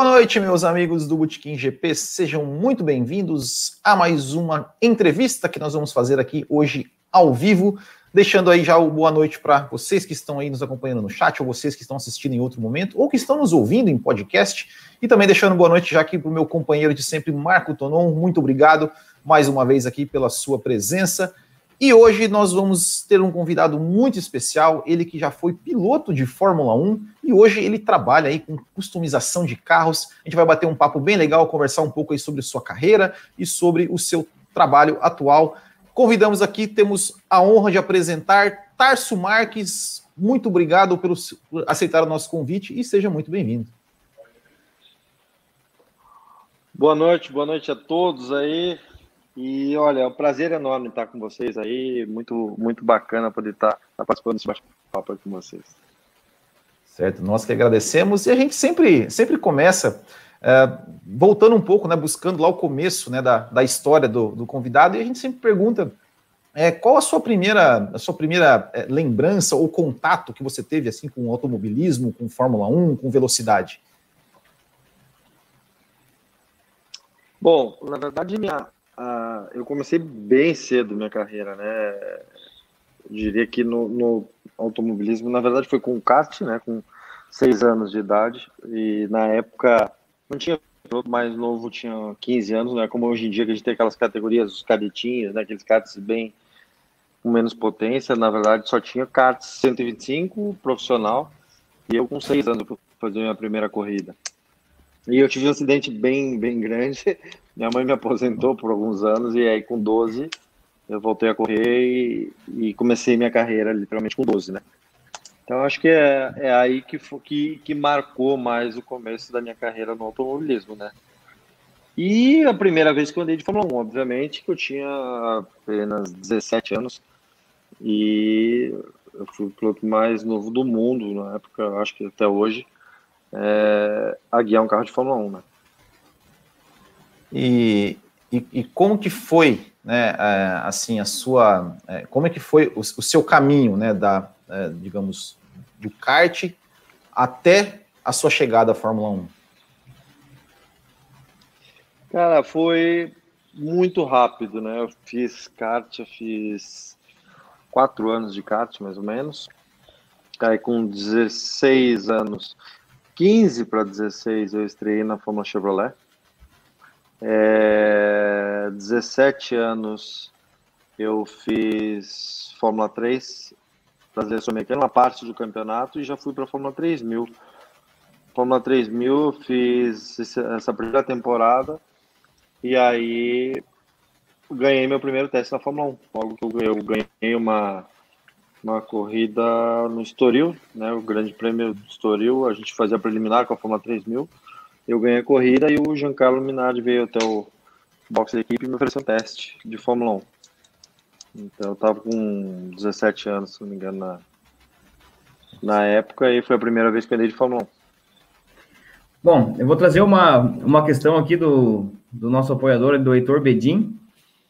Boa noite, meus amigos do Botequim GP. Sejam muito bem-vindos a mais uma entrevista que nós vamos fazer aqui hoje ao vivo. Deixando aí já o boa noite para vocês que estão aí nos acompanhando no chat, ou vocês que estão assistindo em outro momento, ou que estão nos ouvindo em podcast. E também deixando boa noite já aqui para o meu companheiro de sempre, Marco Tonon. Muito obrigado mais uma vez aqui pela sua presença. E hoje nós vamos ter um convidado muito especial, ele que já foi piloto de Fórmula 1 e hoje ele trabalha aí com customização de carros. A gente vai bater um papo bem legal, conversar um pouco aí sobre sua carreira e sobre o seu trabalho atual. Convidamos aqui, temos a honra de apresentar Tarso Marques. Muito obrigado pelo, por aceitar o nosso convite e seja muito bem-vindo. Boa noite, boa noite a todos aí. E olha, é um prazer enorme estar com vocês aí, muito, muito bacana poder estar, participando desse bate-papo com vocês. Certo, nós que agradecemos e a gente sempre, sempre começa é, voltando um pouco, né, buscando lá o começo né, da, da história do, do convidado e a gente sempre pergunta é, qual a sua primeira, a sua primeira é, lembrança ou contato que você teve assim com automobilismo, com Fórmula 1, com velocidade? Bom, na verdade, minha, ah, eu comecei bem cedo minha carreira, né? Diria que no, no, automobilismo, na verdade, foi com kart, né? Com seis anos de idade e na época não tinha piloto mais novo, tinha 15 anos, não é como hoje em dia que a gente tem aquelas categorias, os cadetinhos, né? Aqueles karts bem com menos potência. Na verdade, só tinha kart 125 profissional e eu com seis anos para fazer minha primeira corrida. E eu tive um acidente bem, bem grande. Minha mãe me aposentou por alguns anos e aí com 12 eu voltei a correr e, e comecei minha carreira literalmente com 12, né? Então acho que é, é aí que, que, que marcou mais o começo da minha carreira no automobilismo, né? E a primeira vez que eu andei de Fórmula 1, obviamente, que eu tinha apenas 17 anos e eu fui o piloto mais novo do mundo na época, acho que até hoje é, a guiar um carro de Fórmula 1, né? E, e, e como que foi, né, é, assim, a sua, é, como é que foi o, seu caminho, né, da, é, digamos, do kart até a sua chegada à Fórmula 1? Cara, foi muito rápido, né? Eu fiz kart, eu fiz quatro anos de kart, mais ou menos. Aí com 16 anos 15 para 16 eu estreiei na Fórmula Chevrolet. É, 17 anos eu fiz Fórmula 3, Brasileiro Sul-Americano, uma parte do campeonato, e já fui para a Fórmula 3000. Fórmula 3000 eu fiz essa primeira temporada, e aí ganhei meu primeiro teste na Fórmula 1. Logo que eu ganhei uma uma corrida no Estoril, né, o Grande Prêmio do Estoril, a gente fazia preliminar com a Fórmula 3000, eu ganhei a corrida e o Giancarlo Minardi veio até o box da equipe e me ofereceu um teste de Fórmula 1. Então eu tava com 17 anos, se não me engano, na, na época, e foi a primeira vez que andei de Fórmula 1. Bom, eu vou trazer uma, uma questão aqui do, do nosso apoiador, do Heitor Bedin.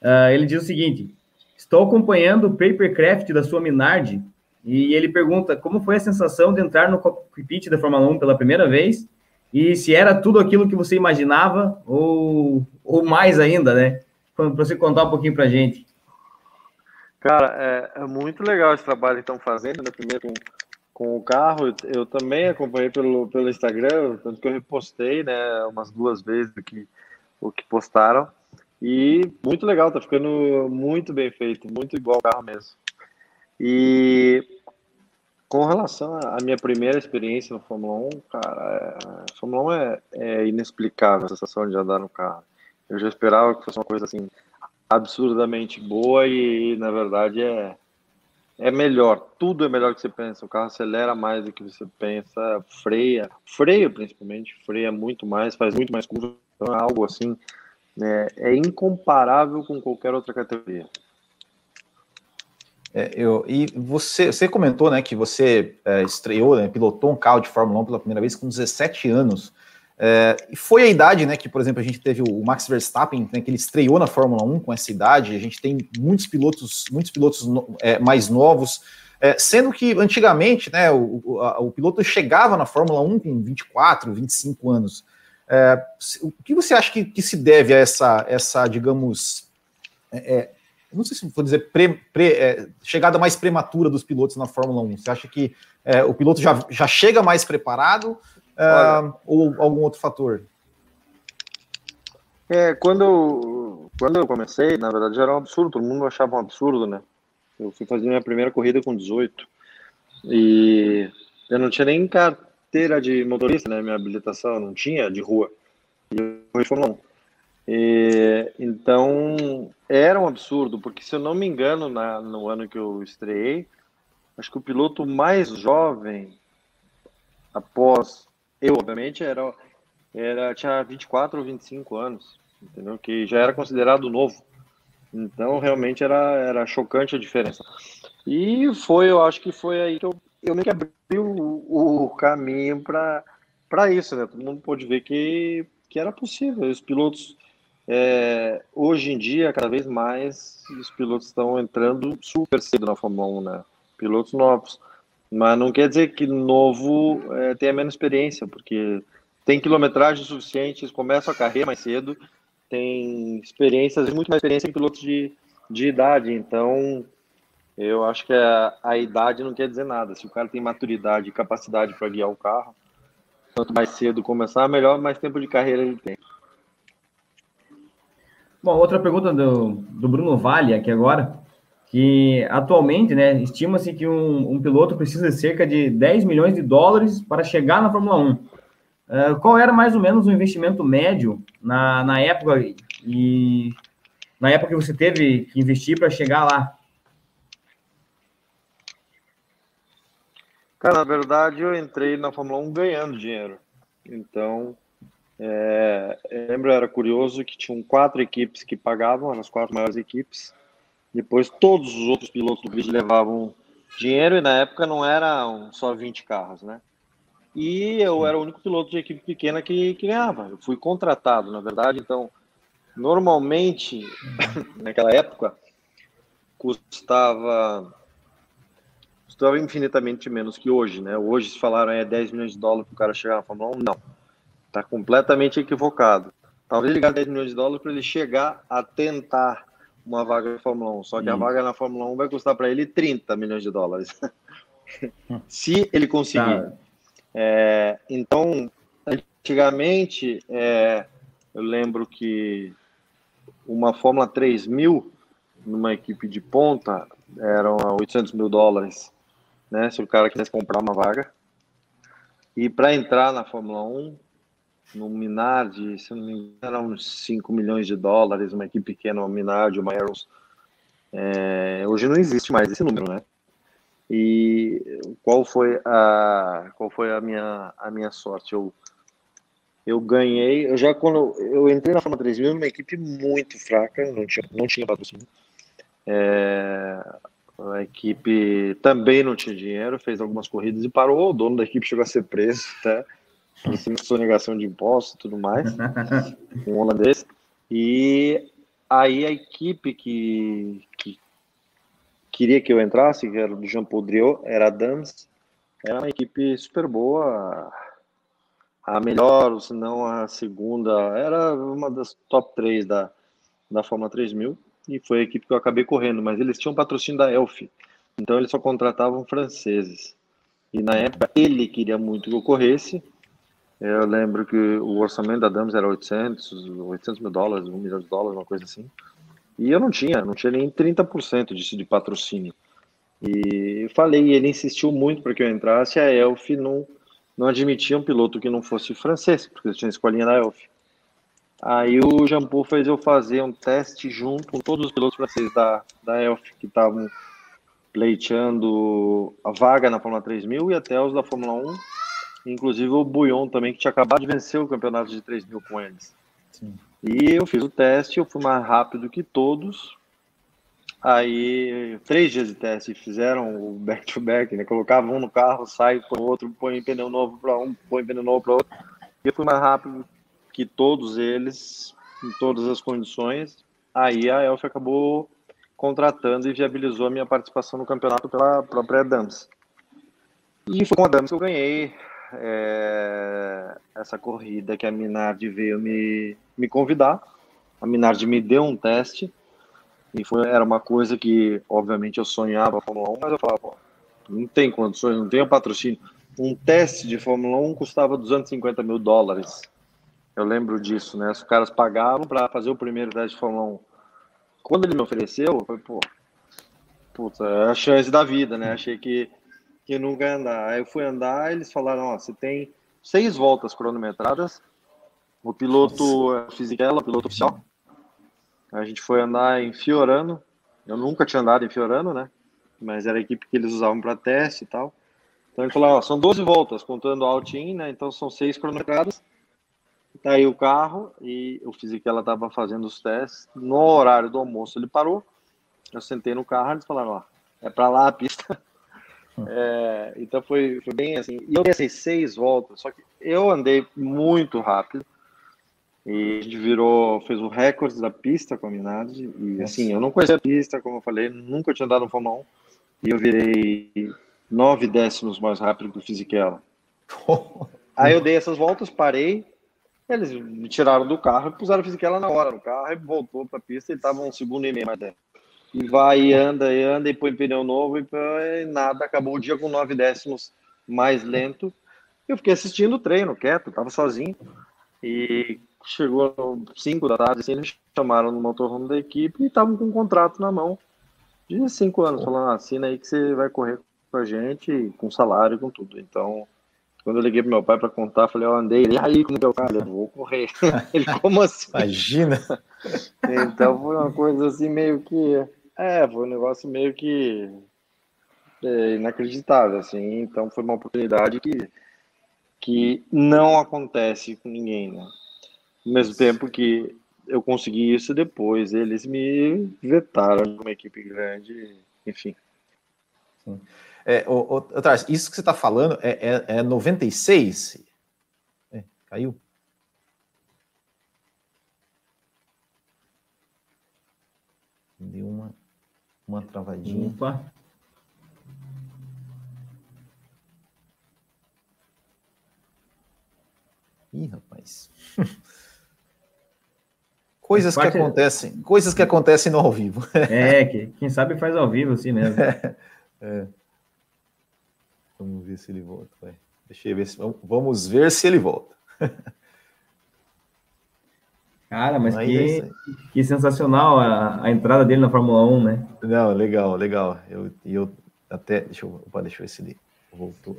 Uh, ele diz o seguinte: Estou acompanhando o papercraft da sua Minardi e ele pergunta como foi a sensação de entrar no cockpit da Fórmula 1 pela primeira vez e se era tudo aquilo que você imaginava ou, ou mais ainda, né? Para você contar um pouquinho para a gente. Cara, é, é, muito legal esse trabalho que estão fazendo, né? Primeiro com, com o carro, eu, eu, também acompanhei pelo, pelo Instagram, tanto que eu repostei, né, umas duas vezes o que, o que postaram. E muito legal, tá ficando muito bem feito, muito igual o carro mesmo. E com relação à minha primeira experiência no Fórmula 1, cara, é, Fórmula 1 é, é inexplicável a sensação de andar no carro. Eu já esperava que fosse uma coisa assim absurdamente boa e na verdade é é melhor, tudo é melhor que você pensa. O carro acelera mais do que você pensa, freia, freia principalmente, freia muito mais, faz muito mais curva. Então é algo assim é, é incomparável com qualquer outra categoria. É, eu, e você, você comentou né, que você é, estreou, né, pilotou um carro de Fórmula 1 pela primeira vez com 17 anos. É, e foi a idade né, que, por exemplo, a gente teve o Max Verstappen, né, que ele estreou na Fórmula 1 com essa idade. A gente tem muitos pilotos, muitos pilotos no, é, mais novos. É, sendo que antigamente né, o, o, a, o piloto chegava na Fórmula 1 com 24, 25 anos. É, o que você acha que, que, se deve a essa, essa digamos, é, não sei se vou dizer pre, pre, é, chegada mais prematura dos pilotos na Fórmula 1? Você acha que é, o piloto já, já chega mais preparado uh, ou algum outro fator? É, quando, quando eu comecei, na verdade era um absurdo, todo mundo achava um absurdo, né? Eu fui fazer minha primeira corrida com 18 e eu não tinha nem carteira de motorista, né? Minha habilitação não tinha de rua. E eu fui Fórmula 1. E, então, era um absurdo, porque se eu não me engano, na, no ano que eu estreiei, acho que o piloto mais jovem, após eu, obviamente, era, era tinha 24 ou 25 anos, entendeu? Que já era considerado novo. Então, realmente era, era chocante a diferença. E foi, eu acho que foi aí que eu, eu meio que abri o, o caminho para isso, né? Todo mundo pôde ver que, que era possível. Os pilotos é, hoje em dia, cada vez mais, os pilotos estão entrando super cedo na Fórmula 1, né? Pilotos novos. Mas não quer dizer que novo é, tenha menos experiência, porque tem quilometragem suficiente, eles começam a carreira mais cedo, tem experiências, muito mais experiência que pilotos de, de idade. Então, eu acho que a, a idade não quer dizer nada. Se o cara tem maturidade e capacidade para guiar o carro, quanto mais cedo começar, melhor, mais tempo de carreira ele tem. Bom, outra pergunta do, do Bruno Vale aqui agora, que atualmente, né, estima-se que um, um, piloto precisa de cerca de 10 milhões de dólares para chegar na Fórmula 1. Uh, é, qual era mais ou menos o investimento médio na, na época e na época que você teve que investir para chegar lá? Cara, na verdade eu entrei na Fórmula 1 ganhando dinheiro. Então, é, lembro, era curioso que tinham quatro equipes que pagavam, as quatro maiores equipes. Depois todos os outros pilotos do grid levavam dinheiro e na época não eram só 20 carros, né? E eu era o único piloto de equipe pequena que, que ganhava. Eu fui contratado, na verdade. Então, normalmente, naquela época, custava custava infinitamente menos que hoje, né? Hoje, se falaram é 10 milhões de dólares para o cara chegar na Fórmula 1, não Está completamente equivocado. Talvez ele gaste 10 milhões de dólares para ele chegar a tentar uma vaga na Fórmula 1. Só que a vaga na Fórmula 1 vai custar para ele 30 milhões de dólares. Se ele conseguir. Tá. É, então, antigamente, é, eu lembro que uma Fórmula 3000 numa equipe de ponta eram 800 mil dólares, né? Se o cara quisesse comprar uma vaga. E para entrar na Fórmula 1, no Minardi, se não me engano, eram uns 5 milhões de dólares, uma equipe pequena, uma Minardi, uma Arrows. É, hoje não existe mais esse número, né? E qual foi a qual foi a minha a minha sorte? Eu eu ganhei, eu já quando eu entrei na Fórmula 3000 numa equipe muito fraca, não tinha não tinha patrocínio. É, a equipe também não tinha dinheiro, fez algumas corridas e parou. O dono da equipe chegou a ser preso, tá? De sonegação de impostos e tudo mais, um holandês. E aí a equipe que, que queria que eu entrasse, que era do Jean Paul Driot, era a Dams, era uma equipe super boa, a melhor, ou se não a segunda, era uma das top 3 da, da Fórmula 3000, e foi a equipe que eu acabei correndo, mas eles tinham patrocínio da Elf, então eles só contratavam franceses. E na época ele queria muito que eu corresse, eu lembro que o orçamento da Dams era 800, 800 mil dólares, 1 milhão de dólares, uma coisa assim. E eu não tinha, não tinha nem 30% disso de patrocínio. E falei, ele insistiu muito para que eu entrasse, a Elf não, não admitia um piloto que não fosse francês, porque eu tinha escolinha da Elf. Aí o Jean Paul fez eu fazer um teste junto com todos os pilotos franceses da, da Elf, que estavam pleiteando a vaga na Fórmula 3000 e até os da Fórmula 1 Inclusive o Buion também, que tinha acabado de vencer o campeonato de 3 mil com eles. Sim. E eu fiz o teste, eu fui mais rápido que todos. Aí, três dias de teste, fizeram o back-to-back, né? Colocavam um no carro, sai com o outro, põe pneu novo para um, põe pneu novo para outro. E eu fui mais rápido que todos eles, em todas as condições. Aí a Elf acabou contratando e viabilizou a minha participação no campeonato pela própria Adams. E foi com a Adams que eu ganhei é, essa corrida que a Minardi veio me, me convidar. A Minardi me deu um teste e foi, era uma coisa que, obviamente, eu sonhava Fórmula 1, mas eu falava, não tem condições, não tenho patrocínio. Um teste de Fórmula 1 custava 250 mil dólares. Eu lembro disso, né? Os caras pagavam para fazer o primeiro teste de Fórmula 1. Quando ele me ofereceu, eu falei, pô, puta, é a chance da vida, né? Achei que, que nunca ia andar. Aí eu fui andar, eles falaram, ó, você tem seis voltas cronometradas, o piloto é Fisichella, piloto oficial. A gente foi andar em Fiorano, eu nunca tinha andado em Fiorano, né? Mas era a equipe que eles usavam para teste e tal. Então ele falou, ó, são 12 voltas, contando out-in, né? Então são seis cronometradas. Tá aí o carro e o Fisichella estava fazendo os testes. No horário do almoço ele parou, eu sentei no carro, eles falaram, ó, é para lá a pista. É, então foi, foi bem assim. E eu dei essas seis voltas, só que eu andei muito rápido. E a gente virou, fez o recorde da pista com a Minardi. E assim, eu não conhecia a pista, como eu falei, nunca tinha andado no Fórmula 1. E eu virei nove décimos mais rápido que o Fisichella. Aí eu dei essas voltas, parei. Eles me tiraram do carro e puseram o Fisichella na hora no carro e voltou para a pista. Ele estava um segundo e meio mais dentro e vai e anda e anda e põe pneu novo e, e nada, acabou o dia com nove décimos mais lento. Eu fiquei assistindo o treino, quieto, tava sozinho. E chegou cinco da tarde, assim, eles chamaram no motorhome da equipe e estavam com um contrato na mão de cinco anos, falando, ah, assina aí que você vai correr com a gente, com salário, com tudo. Então, quando eu liguei pro meu pai para contar, falei, eu andei, ele, aí, como que o cara? Eu vou correr. ele, como assim? Imagina! então, foi uma coisa assim, meio que é, foi um negócio meio que é, inacreditável, assim. Então foi uma oportunidade que, que não acontece com ninguém, né? Ao mesmo tempo que eu consegui isso depois, eles me vetaram de uma equipe grande, enfim. Sim. É, o, o, isso que você está falando é, é, é 96? É, caiu? Deu uma. Uma travadinha. Opa. Ih, rapaz. coisas que acontecem, coisas que acontecem no ao vivo. é, que, quem sabe faz ao vivo assim mesmo. É. Vamos ver se ele volta. Vai. Deixa eu ver se vamos ver se ele volta. Cara, mas que, é que sensacional a, a, entrada dele na Fórmula 1, né? Não, legal, legal. Eu, eu até. Deixa eu, opa, deixa eu ver se ele voltou.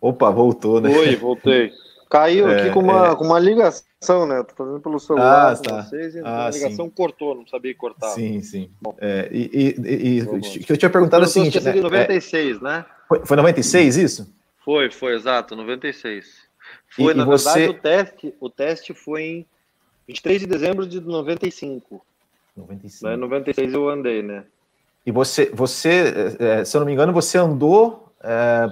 Opa, voltou, né? Oi, voltei. Caiu é, aqui com uma, é... com uma ligação, né? Tô fazendo pelo celular ah, tá. vocês, então ah, a ligação sim. cortou, não sabia cortar. Sim, sim. É, e, e, e o que eu tinha perguntado é o seguinte. Né? 96, é, né? Foi, foi 96 isso? Foi, foi, exato, 96. Foi, e, na e você... verdade, o teste, o teste foi em 23 de dezembro de 95. 95. Em 96 eu andei, né? E você, você é, se eu não me engano, você andou é,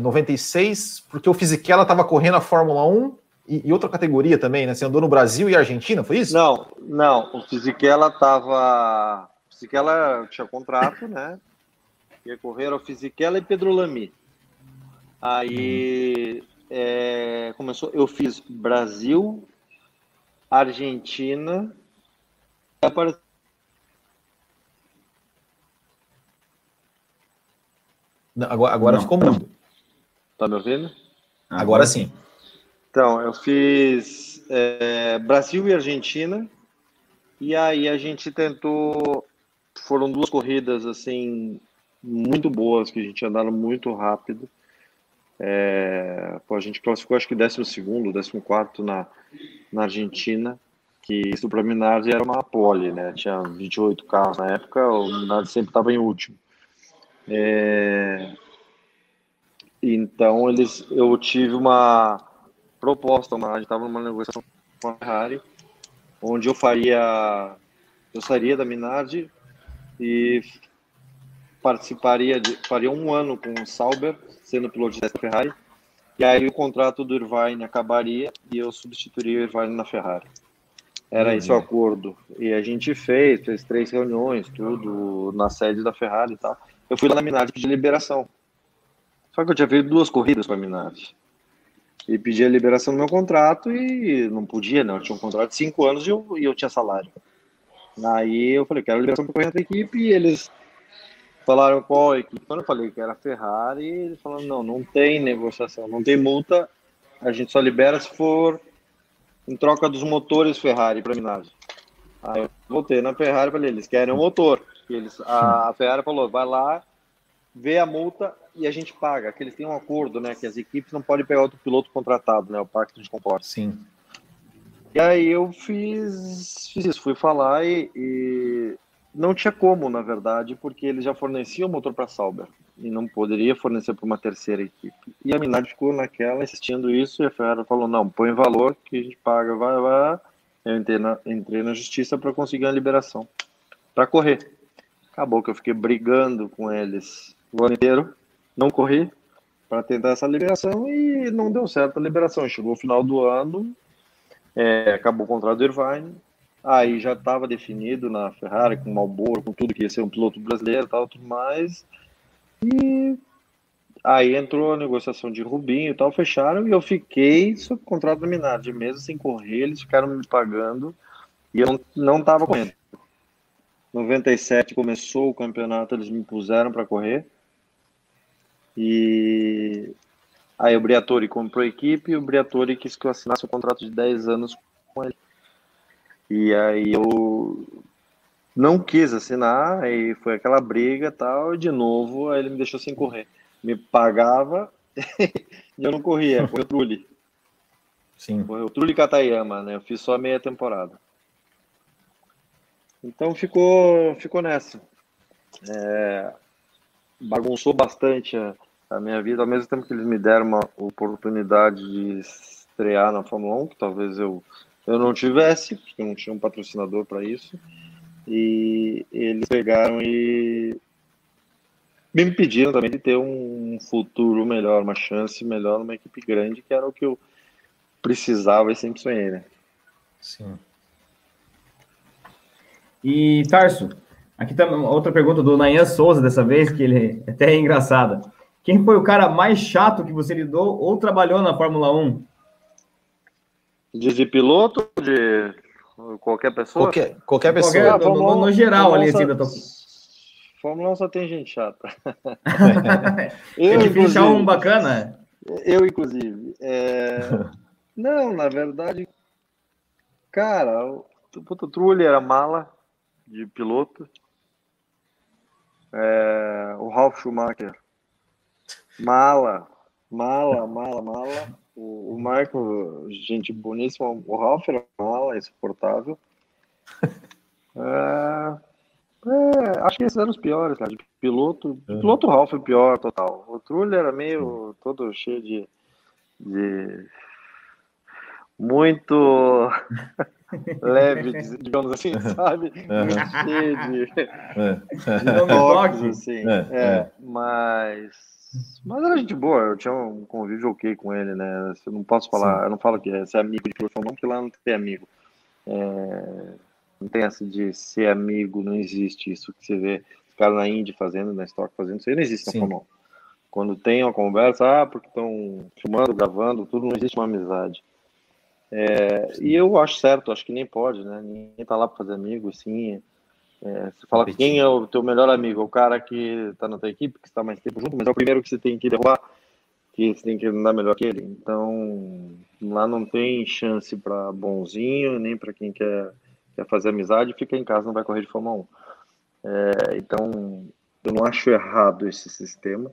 96 porque o Fisichella estava correndo a Fórmula 1 e, e, outra categoria também, né? Você andou no Brasil e Argentina, foi isso? Não, não. O Fisichella estava... O Fisichella tinha contrato, né? Ia correr o Fisichella e Pedro Lamy. Aí é, começou, eu fiz Brasil, Argentina, Não, agora agora ficou mudo. Tá me ouvindo? Agora, agora sim. Então, eu fiz é, Brasil e Argentina, e aí a gente tentou. Foram duas corridas assim muito boas, que a gente andaram muito rápido. É, pô, a gente classificou acho que 12 segundo, 14 na, na Argentina, que isso para Minardi era uma pole, né? Tinha 28 carros na época, o Minardi sempre estava em último. É, então eles, eu tive uma proposta, uma, a gente estava numa negociação com a Ferrari, onde eu faria, eu sairia da Minardi e participaria de, faria um ano com o Sauber sendo piloto da Ferrari. E aí o contrato do Irvine acabaria e eu substituiria o Irvine na Ferrari. Era uhum. esse o acordo. E a gente fez, fez três reuniões, tudo na sede da Ferrari e tal. Eu fui lá na Minardi de liberação. Só que eu tinha feito duas corridas para a Minardi. E pedi a liberação do meu contrato e não podia, não. Eu tinha um contrato de cinco anos e eu, e eu tinha salário. Aí eu falei, quero liberação para correr na equipe e eles falaram qual equipe. Quando eu falei que era Ferrari, eles falaram, não, não tem negociação, não tem multa, a gente só libera se for em troca dos motores Ferrari para Minardi. Aí eu voltei na Ferrari e falei, eles querem o um motor. Eles, a, a Ferrari falou, vai lá, vê a multa e a gente paga. Que eles têm um acordo, né? Que as equipes não podem pegar outro piloto contratado, né? O pacto de comporta. Sim. E aí eu fiz, fiz isso, fui falar e, e, não tinha como, na verdade, porque eles já forneciam o motor para a Sauber e não poderia fornecer para uma terceira equipe. E a Minardi ficou naquela insistindo isso e a Ferrari falou: não, põe valor que a gente paga, vai, vai. Eu entrei na, entrei na justiça para conseguir uma liberação para correr. Acabou que eu fiquei brigando com eles o ano inteiro não corri para tentar essa liberação e não deu certo a liberação. Chegou o final do ano, é, acabou o contrato do Irvine, aí já estava definido na Ferrari, com o Marlboro, com tudo que ia ser um piloto brasileiro tal, tudo mais. E aí entrou a negociação de Rubinho e tal, fecharam e eu fiquei sob contrato da Minardi, mesmo sem correr, eles ficaram me pagando e eu não estava correndo. 97 começou o campeonato, eles me puseram para correr. E aí o Briatore comprou a equipe e o Briatore quis que eu assinasse um contrato de 10 anos com ele. E aí eu não quis assinar, aí foi aquela briga e tal, e de novo aí ele me deixou sem correr. Me pagava e eu não corria, foi o Trulli. Sim. Foi o Trulli Katayama, né? Eu fiz só meia temporada. Então ficou, ficou nessa. É, bagunçou bastante a, a, minha vida, ao mesmo tempo que eles me deram uma oportunidade de estrear na Fórmula 1, que talvez eu, eu não tivesse, porque eu não tinha um patrocinador para isso. E eles pegaram e me impediram também de ter um futuro melhor, uma chance melhor numa equipe grande, que era o que eu precisava e sempre sonhei, né? Sim. E Tarso, Aqui tá outra pergunta do Nayan Souza, dessa vez, que ele até é engraçada. Quem foi o cara mais chato que você lidou ou trabalhou na Fórmula 1? De, de piloto? De qualquer pessoa? Qualquer, qualquer pessoa. Qualquer, no, no, no, geral, ali, assim, da tua... Fórmula 1 só tem gente chata. eu, é difícil um bacana? Eu, inclusive. É... Não, na verdade, cara, o, o Trulli era mala de piloto. É, o Ralf Schumacher. Mala, mala, mala, mala. O, o Marco, gente boníssima. O Ralf era mala, insuportável. É, é, acho que esses eram os piores, cara. De piloto, de piloto o Ralf é pior, total. O Trulli era meio todo cheio de, de muito leve, digamos assim, sabe? Uhum. Cheio de, é. toques, assim. É, é. Mas, mas era gente boa, eu tinha um convívio ok com ele, né? Eu não posso falar, Sim. eu não falo que é ser amigo de profissão, não, porque lá não tem amigo. É, não tem essa de ser amigo, não existe isso que você vê os caras na Indy fazendo, na Stock fazendo, isso aí não existe na Fórmula Quando tem uma conversa, ah, porque estão filmando, gravando, tudo, não existe uma amizade. É, e eu acho certo, acho que nem pode, né? Ninguém tá lá para fazer amigo, assim. É, você fala que quem é o teu melhor amigo, o cara que tá na tua equipe, que está mais tempo junto, mas é o primeiro que você tem que derrubar, que você tem que andar melhor que ele. Então, lá não tem chance para bonzinho, nem para quem quer, quer fazer amizade, fica em casa, não vai correr de Fórmula 1. É, então, eu não acho errado esse sistema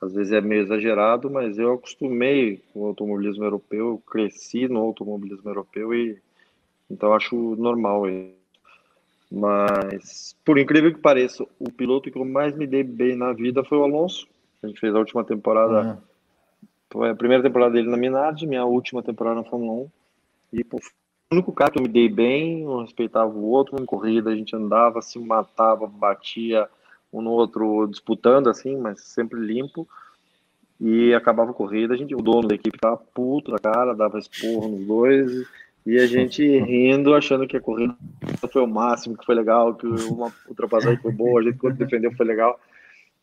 às vezes é meio exagerado, mas eu acostumei com o automobilismo europeu, eu cresci no automobilismo europeu e então acho normal isso. Mas, por incrível que pareça, o piloto que eu mais me dei bem na vida foi o Alonso. A gente fez a última temporada, uhum. foi a primeira temporada dele na Minardi, minha última temporada na Fórmula 1. E pô, o único cara que eu me dei bem, eu respeitava o outro em corrida, a gente andava, se matava, batia, um no outro disputando assim, mas sempre limpo. E acabava a corrida, a gente, o dono da equipe ficava puto da cara, dava esporro nos dois, e a gente rindo, achando que a corrida foi o máximo, que foi legal, que uma ultrapassagem foi boa, a gente quando defendeu foi legal.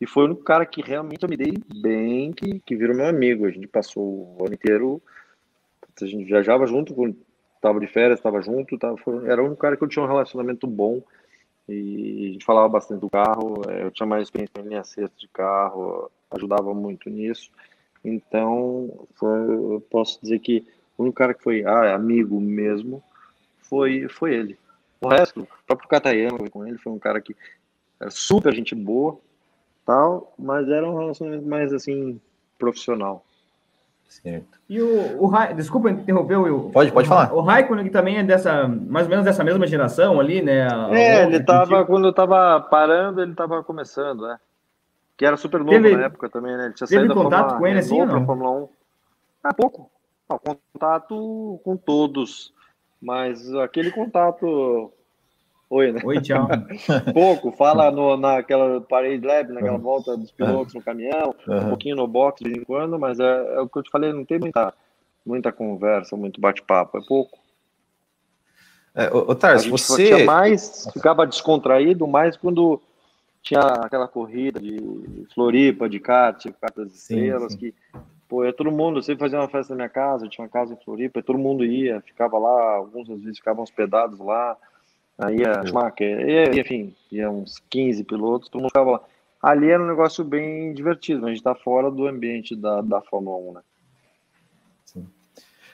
E foi o único cara que realmente eu me dei bem, que, que virou meu amigo. A gente passou o ano inteiro, a gente viajava junto, tava de férias, tava junto, tava, foi, era o único cara que eu tinha um relacionamento bom. E a gente falava bastante do carro, é, eu tinha mais experiência em acerto de carro, ajudava muito nisso. Então, foi, eu posso dizer que o único cara que foi ah, amigo mesmo foi, foi ele. O resto, o próprio Catayama foi com ele, foi um cara que era super gente boa, tal, mas era um relacionamento mais assim profissional. Certo. E o, o Ra... desculpa interromper o Pode, pode o, falar. O Raikkonen que também é dessa mais ou menos dessa mesma geração ali, né? É, ele tava quando eu tava parando, ele tava começando, né? Que era super novo teve, na época também, né? Ele tinha teve contato com ele assim ou não? Fórmula 1. Ah, pouco. Ah, contato com todos, mas aquele contato Oi, né? Oi, tchau. Pouco, fala no, naquela parade lab, naquela volta dos pilotos no caminhão, uhum. um pouquinho no box de vez em quando, mas é, é, o que eu te falei, não tem muita, muita conversa, muito bate-papo, é pouco. É, ô, Tars, você... Mais, ficava descontraído mais quando tinha aquela corrida de Floripa, de kart, das estrelas, sim. que, pô, ia todo mundo, eu sempre fazia uma festa na minha casa, eu tinha uma casa em Floripa, todo mundo ia, ficava lá, alguns às vezes ficavam hospedados lá, Aí a Schumacher, e, enfim, ia uns 15 pilotos, todo mundo ficava lá. Ali era um negócio bem divertido, mas a gente está fora do ambiente da, da Fórmula 1, né? Sim.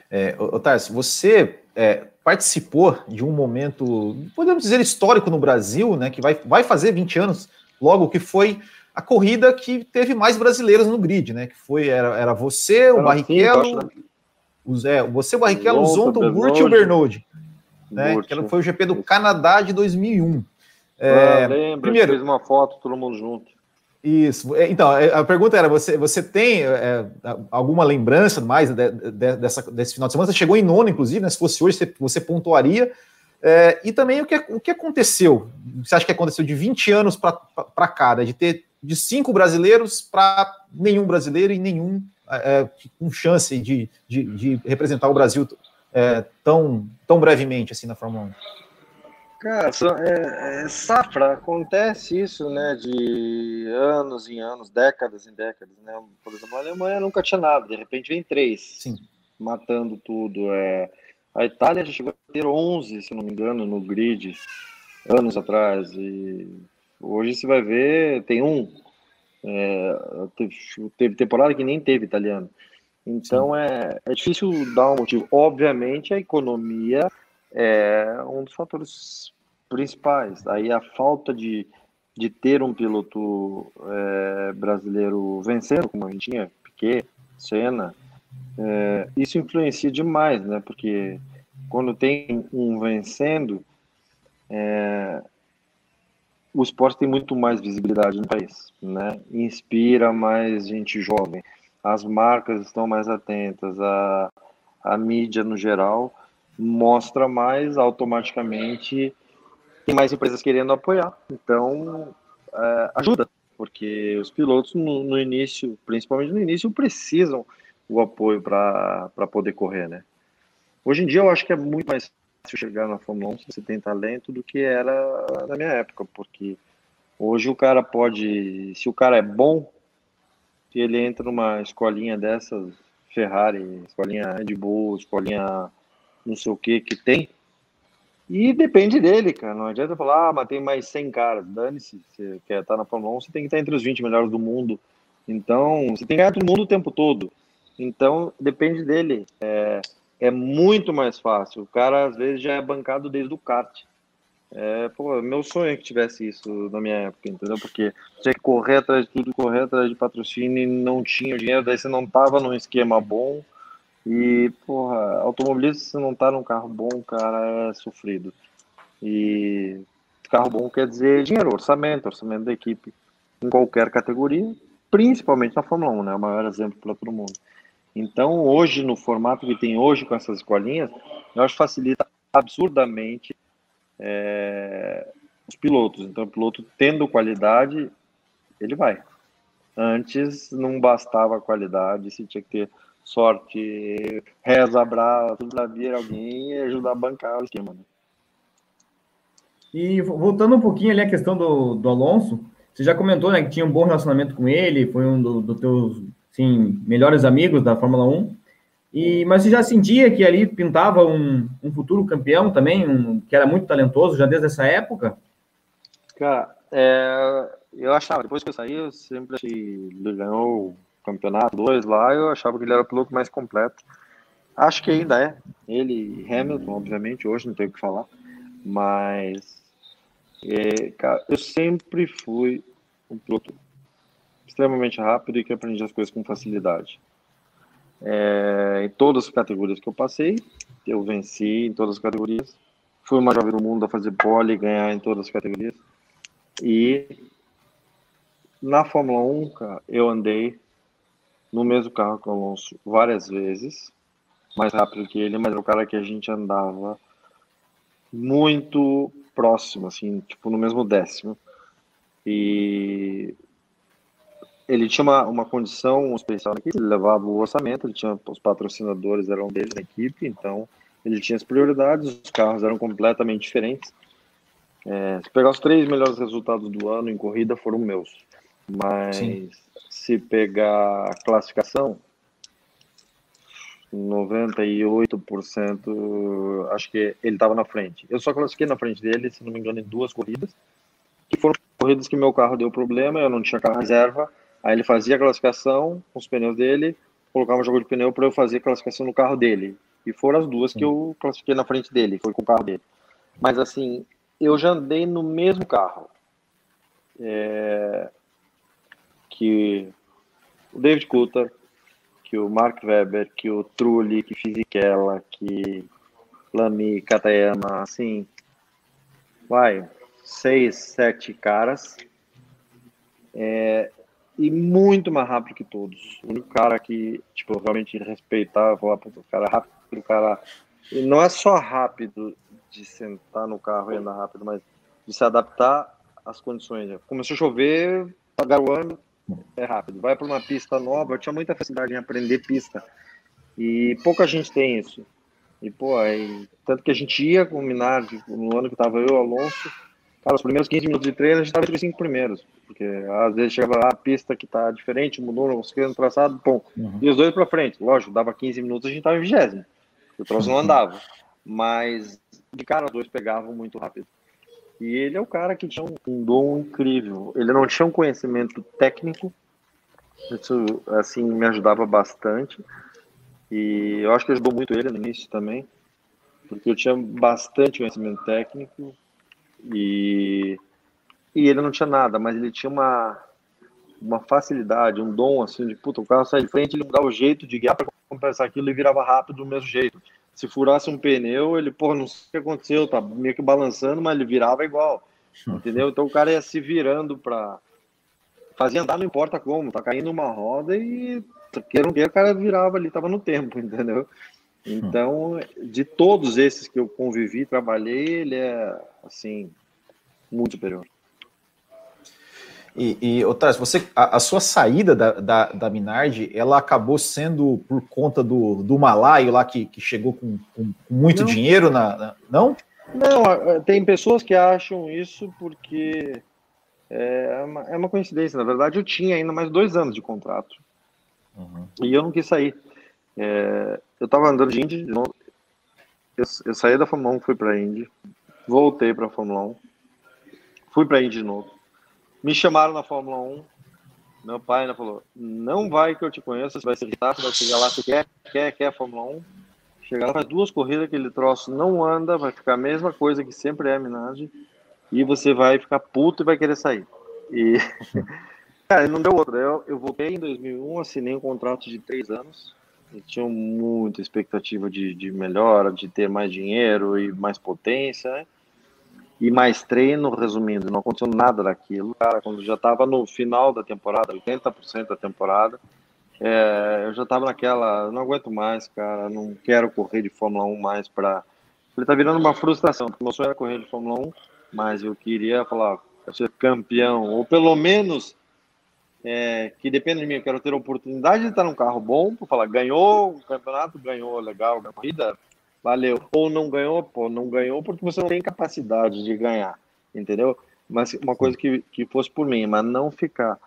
É, Otávio, você é, participou de um momento, podemos dizer, histórico no Brasil, né? Que vai, vai fazer 20 anos, logo que foi a corrida que teve mais brasileiros no grid, né? Que foi, era, era você, o Barrichello, cinco, né? o, é, você, o Barrichello, o Zonta, o Burt e o Bernoldi né? Que foi o GP do Canadá de 2001. É, ah, lembra, primeiro, fez uma foto todo mundo junto. Isso. É, então, é, a pergunta era: você, você tem é, alguma lembrança mais de, de, dessa, desse final de semana? Você chegou em nono, inclusive, né? Se fosse hoje, você, você pontuaria. É, e também o que, o que aconteceu? Você acha que aconteceu de 20 anos para cá, né? de ter de cinco brasileiros para nenhum brasileiro e nenhum é, com chance de, de, de representar o Brasil é, tão, tão brevemente assim na Fórmula 1? Cara, é, é, safra, acontece isso, né, de anos em anos, décadas em décadas, né, por exemplo, a Alemanha nunca tinha nada, de repente vem três, Sim. matando tudo, é, a Itália já chegou a ter 11, se não me engano, no grid, anos atrás, e hoje você vai ver, tem um, é, teve, temporada que nem teve italiano, então é, é difícil dar um motivo. Obviamente, a economia é um dos fatores principais. Aí a falta de, de ter um piloto é, brasileiro vencendo, como a gente tinha, Piquet, Senna, é, isso influencia demais, né? Porque quando tem um vencendo, é, o esporte tem muito mais visibilidade no país, né? Inspira mais gente jovem as marcas estão mais atentas, a, a mídia no geral mostra mais automaticamente tem mais empresas querendo apoiar. Então, é, ajuda, porque os pilotos no, no, início, principalmente no início, precisam o apoio para poder correr, né? Hoje em dia eu acho que é muito mais chegar na Fórmula 1 se você tem talento do que era na minha época, porque hoje o cara pode, se o cara é bom, ele entra numa escolinha dessas, Ferrari, escolinha Red Bull, escolinha não sei o que que tem, e depende dele, cara. Não adianta falar, ah, mas tem mais 100 caras. Dane-se, você quer estar na Fórmula 1, você tem que estar entre os 20 melhores do mundo. Então, você tem que ganhar todo mundo o tempo todo. Então, depende dele. É, é muito mais fácil. O cara, às vezes, já é bancado desde o kart. É, pô, meu sonho é que tivesse isso na minha época, entendeu? Porque tinha que correr atrás de tudo, correr atrás de patrocínio e não tinha dinheiro, daí você não tava num esquema bom. E, porra, automobilista, se não tá num carro bom, cara, é sofrido. E carro bom quer dizer dinheiro, orçamento, orçamento da equipe em qualquer categoria, principalmente na Fórmula 1, né? O maior exemplo para todo mundo. Então, hoje, no formato que tem hoje com essas escolinhas, eu acho que facilita absurdamente é, os pilotos. Então, o piloto tendo qualidade, ele vai. Antes não bastava qualidade, se tinha que ter sorte, reza para vir alguém e ajudar a bancar o esquema. Né? E voltando um pouquinho ali à questão do, do Alonso, você já comentou, né, que tinha um bom relacionamento com ele, foi um dos do teus, sim, melhores amigos da Fórmula 1. E, mas você já sentia que ali pintava um, um futuro campeão também, um, que era muito talentoso já desde essa época? Cara, é, eu achava, depois que eu saí, eu sempre achei ele ganhou o campeonato dois lá, eu achava que ele era o piloto mais completo. Acho que ainda é. Ele e Hamilton, obviamente, hoje não tenho o que falar. Mas é, cara, eu sempre fui um piloto extremamente rápido e que aprendi as coisas com facilidade. É, em todas as categorias que eu passei, eu venci em todas as categorias. Fui uma jovem do mundo a fazer pole e ganhar em todas as categorias. E na Fórmula 1, cara, eu andei no mesmo carro com o Alonso várias vezes, mais rápido que ele, mas é o cara que a gente andava muito próximo, assim, tipo no mesmo décimo. E ele tinha uma, uma condição especial aqui, ele levava o orçamento, ele tinha os patrocinadores eram dele na equipe, então ele tinha as prioridades, os carros eram completamente diferentes. É, se pegar os três melhores resultados do ano em corrida foram meus, mas Sim. se pegar a classificação, 98%, acho que ele estava na frente. Eu só classifiquei na frente dele, se não me engano, em duas corridas, que foram corridas que meu carro deu problema, eu não tinha carro reserva, aí ele fazia a classificação com os pneus dele, colocava um jogo de pneu para eu fazer a classificação no carro dele. E foram as duas que eu classifiquei na frente dele, foi com o carro dele. Mas assim, eu já andei no mesmo carro. É... Que o David Coulter, que o Mark Webber, que o Trulli, que Fisichella, que Lamy, Katayama, assim, vai, seis, sete caras, é, e muito mais rápido que todos. O único cara que, tipo, realmente respeitava, falar, o cara rápido, o cara... E não é só rápido de sentar no carro e andar rápido, mas de se adaptar às condições. Começou a chover, tá garoando, é rápido. Vai para uma pista nova, eu tinha muita facilidade em aprender pista. E pouca gente tem isso. E, pô, aí, tanto que a gente ia com o Minardi, no ano que tava eu, Alonso, cara, os primeiros 15 minutos de treino a gente tava entre os cinco primeiros. Porque às vezes chegava lá, a pista que tá diferente, mudou, não sei no traçado, bom. Uhum. E os dois para frente, lógico, dava 15 minutos a gente tava em vigésimo. O troço não andava. Mas de cara, os dois pegavam muito rápido. E ele é o cara que tinha um dom incrível. Ele não tinha um conhecimento técnico, isso assim me ajudava bastante. E eu acho que ajudou muito ele no início também, porque eu tinha bastante conhecimento técnico e, e ele não tinha nada, mas ele tinha uma, uma facilidade, um dom assim de puta, o carro sai de frente, ele mudava o jeito de guiar para compensar aquilo e virava rápido do mesmo jeito se furasse um pneu, ele, pô, não sei o que aconteceu, tá meio que balançando, mas ele virava igual, entendeu? Então o cara ia se virando para fazer andar, não importa como, tá caindo uma roda e queira um dia o cara virava ali, tava no tempo, entendeu? Então, de todos esses que eu convivi, trabalhei, ele é, assim, muito superior. E, e Otávio, você, a, a, sua saída da, da, da, Minardi, ela acabou sendo por conta do, do Malaio lá que, que chegou com, com muito não. dinheiro na, na, Não? Não, tem pessoas que acham isso porque é uma, é uma coincidência. Na verdade, eu tinha ainda mais dois anos de contrato. Uhum. E eu não quis sair. É, eu estava andando de Indy, eu, eu, saí da Fórmula 1, fui para Indy, voltei para a Fórmula 1, fui para Indy de novo me chamaram na Fórmula 1. Meu pai ainda falou: não vai que eu te conheço, você vai se irritar, você vai chegar lá, você quer, quer, quer Fórmula 1. Chegar lá, faz duas corridas, aquele troço não anda, vai ficar a mesma coisa que sempre é a e você vai ficar puto e vai querer sair. E, cara, não deu outra. Eu, eu voltei em 2001, assinei um contrato de três anos. Eu tinha muita expectativa de, de melhora, de ter mais dinheiro e mais potência, né? E mais treino, resumindo, não aconteceu nada daquilo. Cara, quando já estava no final da temporada, 80% da temporada, é, eu já estava naquela, não aguento mais, cara, não quero correr de Fórmula 1 mais para. Ele tá virando uma frustração, porque meu sonho era correr de Fórmula 1, mas eu queria falar, ser campeão, ou pelo menos é, que depende de mim, eu quero ter a oportunidade de estar num carro bom, para falar, ganhou o campeonato, ganhou, legal, a corrida, valeu. Ou não ganhou, pô, não ganhou porque você não tem capacidade de ganhar, entendeu? mas uma coisa que, que fosse por mim, mas não ficar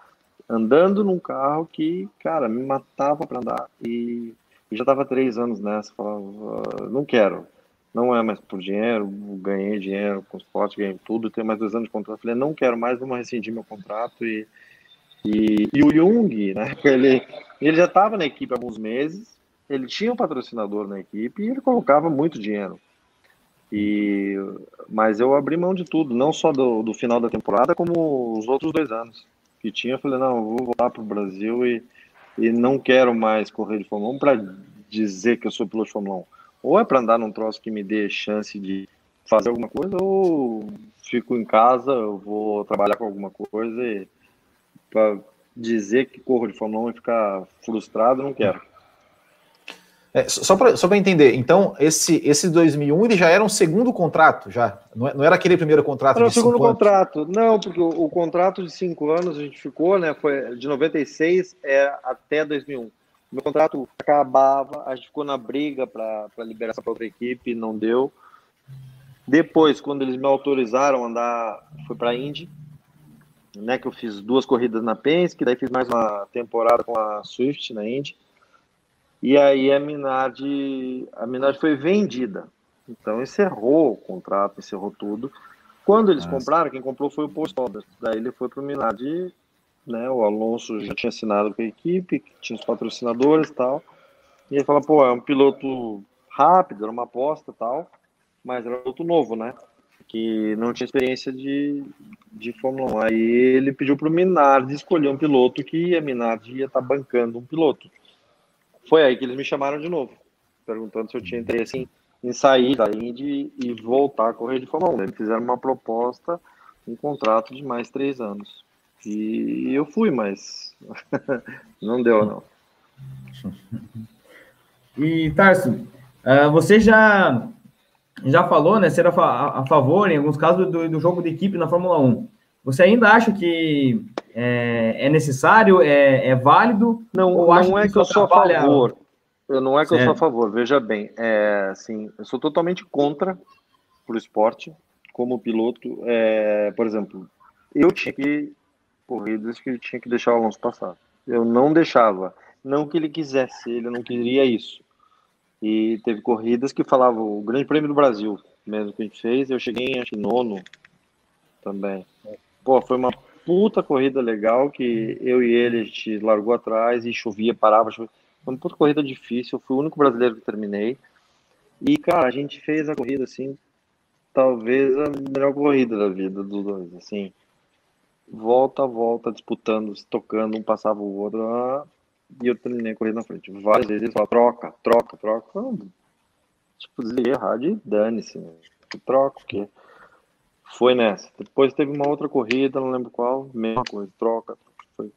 andando num carro que, cara, me matava para andar. E, e já estava três anos nessa, falava, não quero, não é mais por dinheiro, ganhei dinheiro com esporte, ganhei tudo, tenho mais dois anos de contrato, falei, não quero mais, vamos rescindir meu contrato. E, e, e o Jung, né, ele, ele já estava na equipe há alguns meses, ele tinha um patrocinador na equipe e ele colocava muito dinheiro. E, mas eu abri mão de tudo, não só do, do final da temporada, como os outros dois anos que tinha. Eu falei, não, eu vou voltar para o Brasil e, e não quero mais correr de Fórmula 1 para dizer que eu sou piloto de Fórmula 1. Ou é para andar num troço que me dê chance de fazer alguma coisa, ou fico em casa, eu vou trabalhar com alguma coisa e para dizer que corro de Fórmula 1 e ficar frustrado, não quero. É, só para entender, então, esse, esse 2001 ele já era um segundo contrato, já? Não, é, não era aquele primeiro contrato era de cinco segundo contrato, não, porque o, o, contrato de cinco anos a gente ficou, né, foi de 96 é, até 2001. Meu contrato acabava, a gente ficou na briga para liberar essa outra equipe, não deu. Depois, quando eles me autorizaram a andar, foi para a Indy, né, que eu fiz duas corridas na Penske, daí fiz mais uma temporada com a Swift na Indy e aí a Minardi, a Minardi foi vendida. Então encerrou o contrato, encerrou tudo. Quando eles Nossa. compraram, quem comprou foi o Post Daí ele foi para o Minardi, né? O Alonso já tinha assinado com a equipe, tinha os patrocinadores e tal. E ele fala, pô, é um piloto rápido, era uma aposta tal, mas era um piloto novo, né? Que não tinha experiência de, de Fórmula 1. Aí ele pediu para o Minardi escolher um piloto que a Minardi ia estar tá bancando um piloto. Foi aí que eles me chamaram de novo, perguntando se eu tinha interesse em, em sair da Indy e voltar a correr de Fórmula 1. Eles fizeram uma proposta, um contrato de mais três anos. E eu fui, mas não deu, não. E, Tarso, uh, você já, já falou, né, ser a favor, em alguns casos, do, do, jogo de equipe na Fórmula 1. Você ainda acha que é, é necessário, é, é, válido? Não, ou não é que, eu sou a favor. Eu não é que certo. eu sou a favor. Veja bem, é, assim, eu sou totalmente contra para o esporte como piloto. É, por exemplo, eu tinha que corridas que ele tinha que deixar o Alonso passar. Eu não deixava. Não que ele quisesse, ele não queria isso. E teve corridas que falavam o Grande Prêmio do Brasil, mesmo que a gente fez, eu cheguei em acho, nono também. Pô, foi uma puta corrida legal que eu e ele a gente largou atrás e chovia, parava, chovia. Foi uma puta corrida difícil, eu fui o único brasileiro que terminei. E, cara, a gente fez a corrida assim, talvez a melhor corrida da vida dos dois, assim. Volta a volta, disputando, tocando, um passava o outro, ah, e eu terminei a corrida na frente. Várias vezes ele fala, troca, troca, troca. tipo, desliguei a rádio e dane-se, né? troca o quê? Foi nessa. Depois teve uma outra corrida, não lembro qual, mesma coisa, troca. Foi.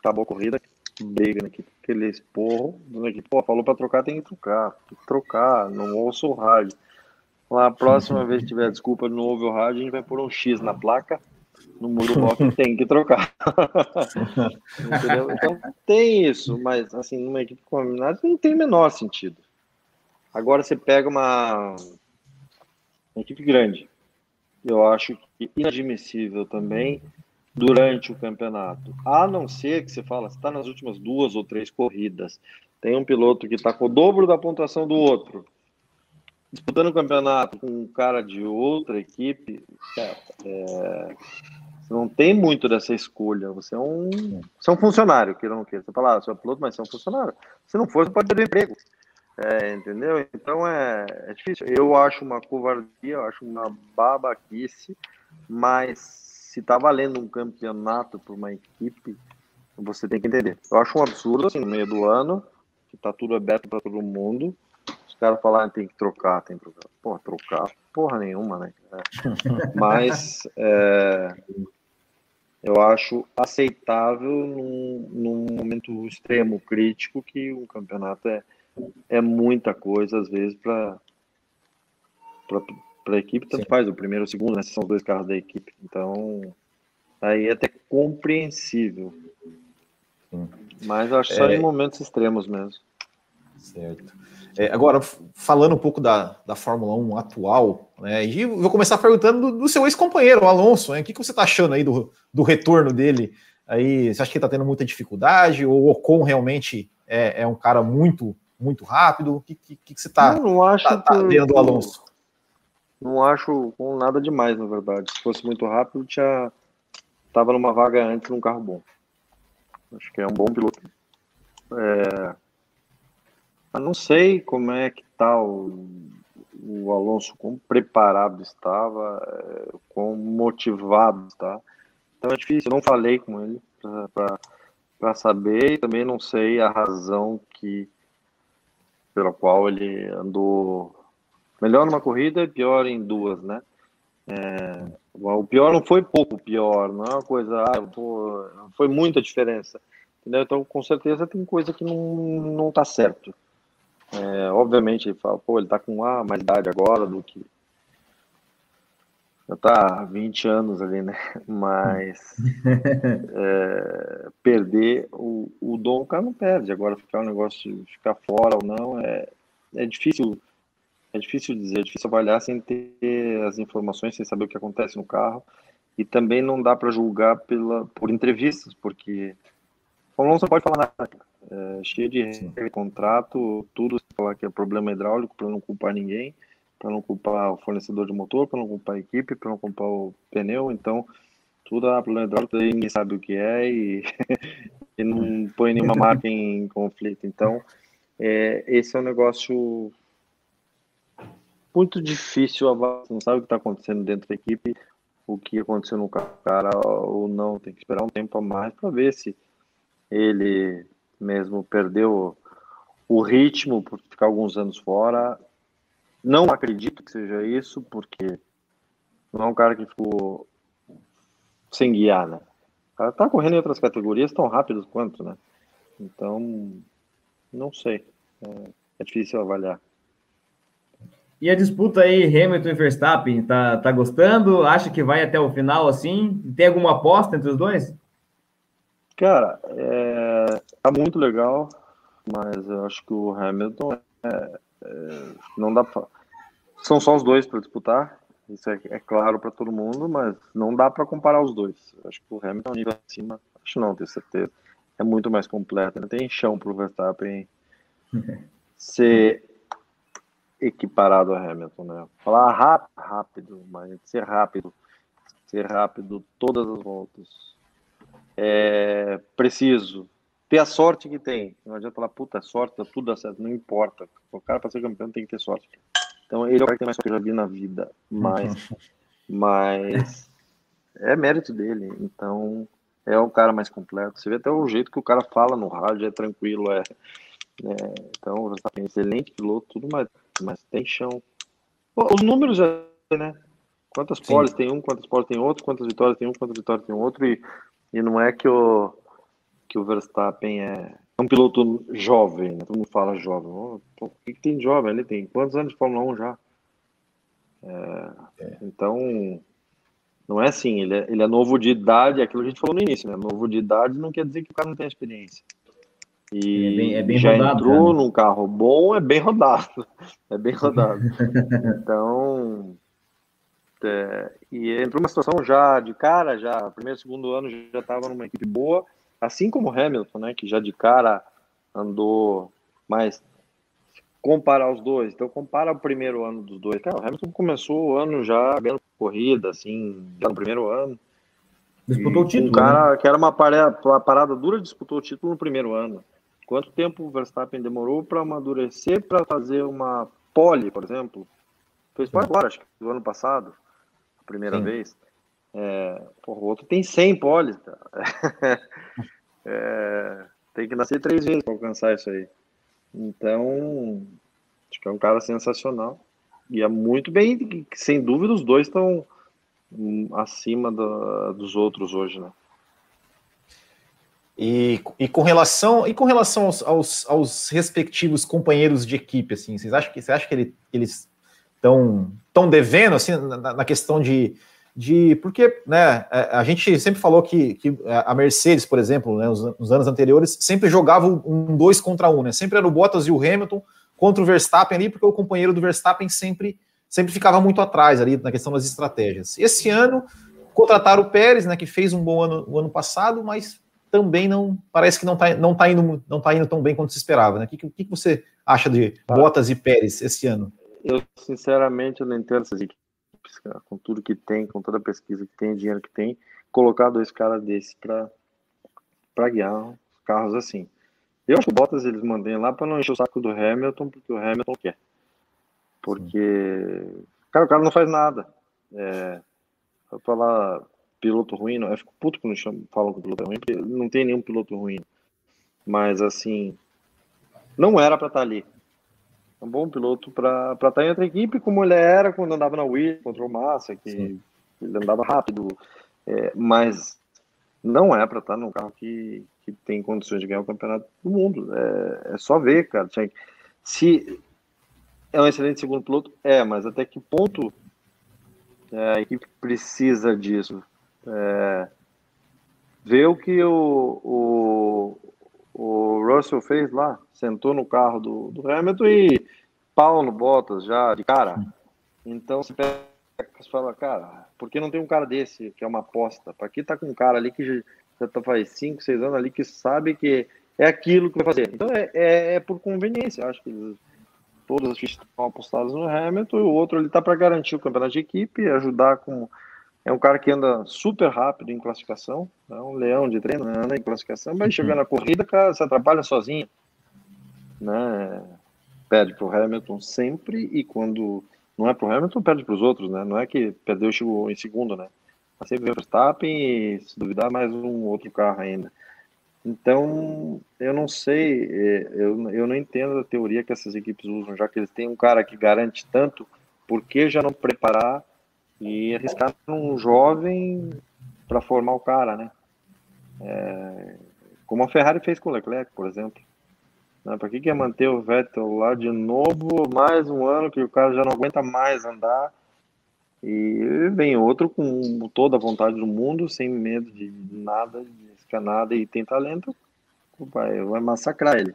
Acabou a corrida, briga na equipe, aquele esporro na equipe. Pô, falou pra trocar, tem que trocar. Tem que trocar, não ouço o rádio. Lá, a próxima vez que tiver desculpa, não ouve o rádio, a gente vai pôr um X na placa, no muro bloco, tem que trocar. Entendeu? Então tem isso, mas assim, numa equipe combinada não tem menor sentido. Agora você pega uma, uma equipe grande, eu acho que inadmissível também durante o campeonato. A não ser que você fala, está nas últimas duas ou três corridas, tem um piloto que está com o dobro da pontuação do outro, disputando o campeonato com um cara de outra equipe, é, é, você não tem muito dessa escolha. Você é um, você é um funcionário, que não queira. Você fala, ah, você é piloto, mas você é um funcionário. Se não for, você pode o emprego. É, entendeu? Então é, é difícil. Eu acho uma covardia, eu acho uma babaquice, mas se tá valendo um campeonato para uma equipe, você tem que entender. Eu acho um absurdo, assim, no meio do ano, que tá tudo aberto para todo mundo, os caras falarem tem que trocar, tem que trocar. Porra, trocar, porra nenhuma, né? Mas é, eu acho aceitável num, num momento extremo crítico que o campeonato é é muita coisa, às vezes, para a equipe, tanto Sim. faz o primeiro ou o segundo, né? São os dois carros da equipe. Então, aí é até compreensível. Sim. Mas acho é... só em momentos extremos mesmo. Certo. É, agora, falando um pouco da, da Fórmula 1 atual, né, e vou começar perguntando do, do seu ex-companheiro, Alonso, né, o que, que você está achando aí do, do retorno dele? Aí, você acha que ele está tendo muita dificuldade, ou o Ocon realmente é, é um cara muito, muito rápido? O que, que, que você está tá, tá vendo do Alonso? Não acho com nada demais, na verdade. Se fosse muito rápido, tinha estava numa vaga antes num carro bom. Acho que é um bom piloto. É... Eu não sei como é que tá o, o Alonso, quão preparado estava, é, quão motivado está. Então é difícil, eu não falei com ele para saber e também não sei a razão que pela qual ele andou melhor numa corrida e pior em duas, né? É, o pior não foi pouco pior, não é uma coisa, ah, foi muita diferença. Entendeu? Então, com certeza tem coisa que não, não tá certo. É, obviamente, ele fala, pô, ele tá com a mais idade agora do que. Já tá há 20 anos ali, né? Mas é, perder o, o dom, o cara não perde. Agora, ficar um negócio de ficar fora ou não, é, é difícil é difícil dizer, é difícil avaliar sem ter as informações, sem saber o que acontece no carro. E também não dá para julgar pela, por entrevistas, porque o Alonso não pode falar nada. É, cheio de contrato, tudo falar que é problema hidráulico para não culpar ninguém, para não culpar o fornecedor de motor, para não culpar a equipe, para não culpar o pneu. Então, tudo é problema hidráulico, ninguém sabe o que é e, e não põe nenhuma marca em conflito. Então, é, esse é um negócio muito difícil avaliar, não sabe o que está acontecendo dentro da equipe, o que aconteceu no cara ou não, tem que esperar um tempo a mais para ver se ele mesmo perdeu o ritmo por ficar alguns anos fora. Não acredito que seja isso, porque não é um cara que ficou sem guiar, né? O cara tá correndo em outras categorias tão rápidos quanto, né? Então, não sei. É, é difícil avaliar. E a disputa aí, Hamilton e Verstappen, tá, tá gostando? Acha que vai até o final assim? Tem alguma aposta entre os dois? Cara, é, tá muito legal, mas eu acho que o Hamilton é, não dá pra, São só os dois para disputar, isso é, é claro para todo mundo, mas não dá para comparar os dois. Acho que o Hamilton é nível acima, acho não, tenho certeza. É muito mais completo, não tem chão para o Verstappen ser equiparado a Hamilton, né? Falar rápido, rápido, mas ser rápido, ser rápido todas as voltas. É preciso ter a sorte que tem. Não adianta falar, puta, sorte, tá tudo dá certo, não importa. O cara para ser campeão tem que ter sorte. Então ele é o cara que tem mais sorte que eu já vi na vida, mas, mas é mérito dele. Então é o cara mais completo. Você vê até o jeito que o cara fala no rádio, é tranquilo, é. é então, tá excelente piloto, tudo, mas mas tem chão. Pô, os números, né? Quantas poles tem um, quantas poles tem outro, quantas vitórias tem um, quantas vitórias tem outro, e, e não é que o, que o Verstappen é um piloto jovem, né? Todo mundo fala jovem. Oh, pô, o que, que, tem de jovem? Ele tem quantos anos de Fórmula 1 já? É, é. Então, não é assim, ele é, ele é novo de idade, é aquilo que a gente falou no início, né? Novo de idade não quer dizer que o cara não tem experiência. E é bem, é bem já rodado, entrou né? num carro bom, é bem rodado. É bem rodado. então, é, e entrou uma situação já de cara, já primeiro, segundo ano já estava numa equipe boa, assim como o Hamilton, né, que já de cara andou mais comparar os dois. Então compara o primeiro ano dos dois. Cara, o Hamilton começou o ano já ganhando corrida, assim, já no primeiro ano. Disputou o título. Um cara né? que era uma parada, uma parada dura, disputou o título no primeiro ano. Quanto tempo o Verstappen demorou para amadurecer para fazer uma pole, por exemplo? Fez pole agora, acho que do ano passado, a primeira Sim. vez. É, porra, o outro tem 100 poles, é, tem que nascer três vezes para alcançar isso aí. Então, acho que é um cara sensacional. E é muito bem, sem dúvida, os dois estão acima do, dos outros hoje, né? E, e, com relação e com relação aos, aos, aos, respectivos companheiros de equipe, assim, vocês acham que você acha que ele, eles estão tão devendo assim na, na, questão de, de porque né, é, a gente sempre falou que, que a Mercedes, por exemplo, né, nos, nos anos anteriores sempre jogava um dois contra um, né? Sempre era o Bottas e o Hamilton contra o Verstappen ali, porque o companheiro do Verstappen sempre, sempre ficava muito atrás ali na questão das estratégias. Esse ano, contrataram o Pérez, né, que fez um bom ano o ano passado, mas também não parece que não está não tá indo, não tá indo tão bem quanto se esperava. Né? O que, que, que você acha de Bottas e Pérez esse ano? Eu, sinceramente, eu não entendo essas equipes, com tudo que tem, com toda a pesquisa que tem, dinheiro que tem, colocar dois caras desses para guiar carros assim. Eu acho que o Bottas eles mandem lá para não encher o saco do Hamilton, porque o Hamilton quer. Porque, cara, o cara não faz nada. É, pra falar piloto ruim, não, eu fico puto quando falam que o piloto é ruim, porque não tem nenhum piloto ruim. Mas, assim, não era para estar tá ali. É um bom piloto para estar tá em outra equipe, como ele era quando andava na Wii contra o Massa, que Sim. ele andava rápido. É, mas não é para estar tá num carro que, que tem condições de ganhar o campeonato do mundo. É, é só ver, cara. Se é um excelente segundo piloto, é, mas até que ponto é, a equipe precisa disso? É, ver o que o, o, o Russell fez lá, sentou no carro do, do Hamilton e pau no Bottas já de cara. Então você pega e fala, cara, por que não tem um cara desse que é uma aposta? Para que tá com um cara ali que já tá faz 5, 6 anos ali que sabe que é aquilo que vai fazer? Então é, é, é por conveniência, acho que todas as fichas estão apostadas no Hamilton e o outro ele tá para garantir o campeonato de equipe, ajudar com é um cara que anda super rápido em classificação, é um leão de treino, anda em classificação, vai chegar na corrida, cara, se atrapalha sozinho. Né? Perde para o Hamilton sempre e quando não é para o Hamilton, perde para os outros, né? Não é que perdeu chegou em segundo, né? Mas sempre vem o Verstappen e, se duvidar, mais um outro carro ainda. Então, eu não sei, é, eu, eu não entendo a teoria que essas equipes usam, já que eles têm um cara que garante tanto, por que já não preparar e arriscar num jovem para formar o cara, né? É, como a Ferrari fez com o Leclerc, por exemplo. Né? Para que, que é manter o Vettel lá de novo, mais um ano que o cara já não aguenta mais andar? E vem outro com toda a vontade do mundo, sem medo de nada, de arriscar nada e tem talento, vai, vai massacrar ele.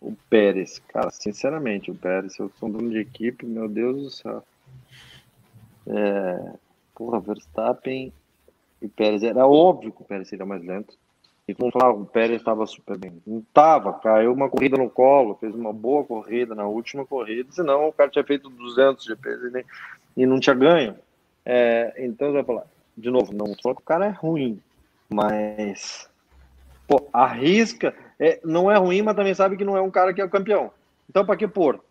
O Pérez, cara, sinceramente, o Pérez, eu sou dono de equipe, meu Deus do céu. É, porra, Verstappen e Pérez. Era óbvio que o Pérez seria mais lento. E como falava, o Pérez estava super bem. Não estava, caiu uma corrida no colo, fez uma boa corrida na última corrida, senão o cara tinha feito 200 GPs e, nem, e não tinha ganho. É, então, você vai falar, de novo, não só que o cara é ruim, mas pô, arrisca. É, não é ruim, mas também sabe que não é um cara que é o campeão. Então, para que pôr?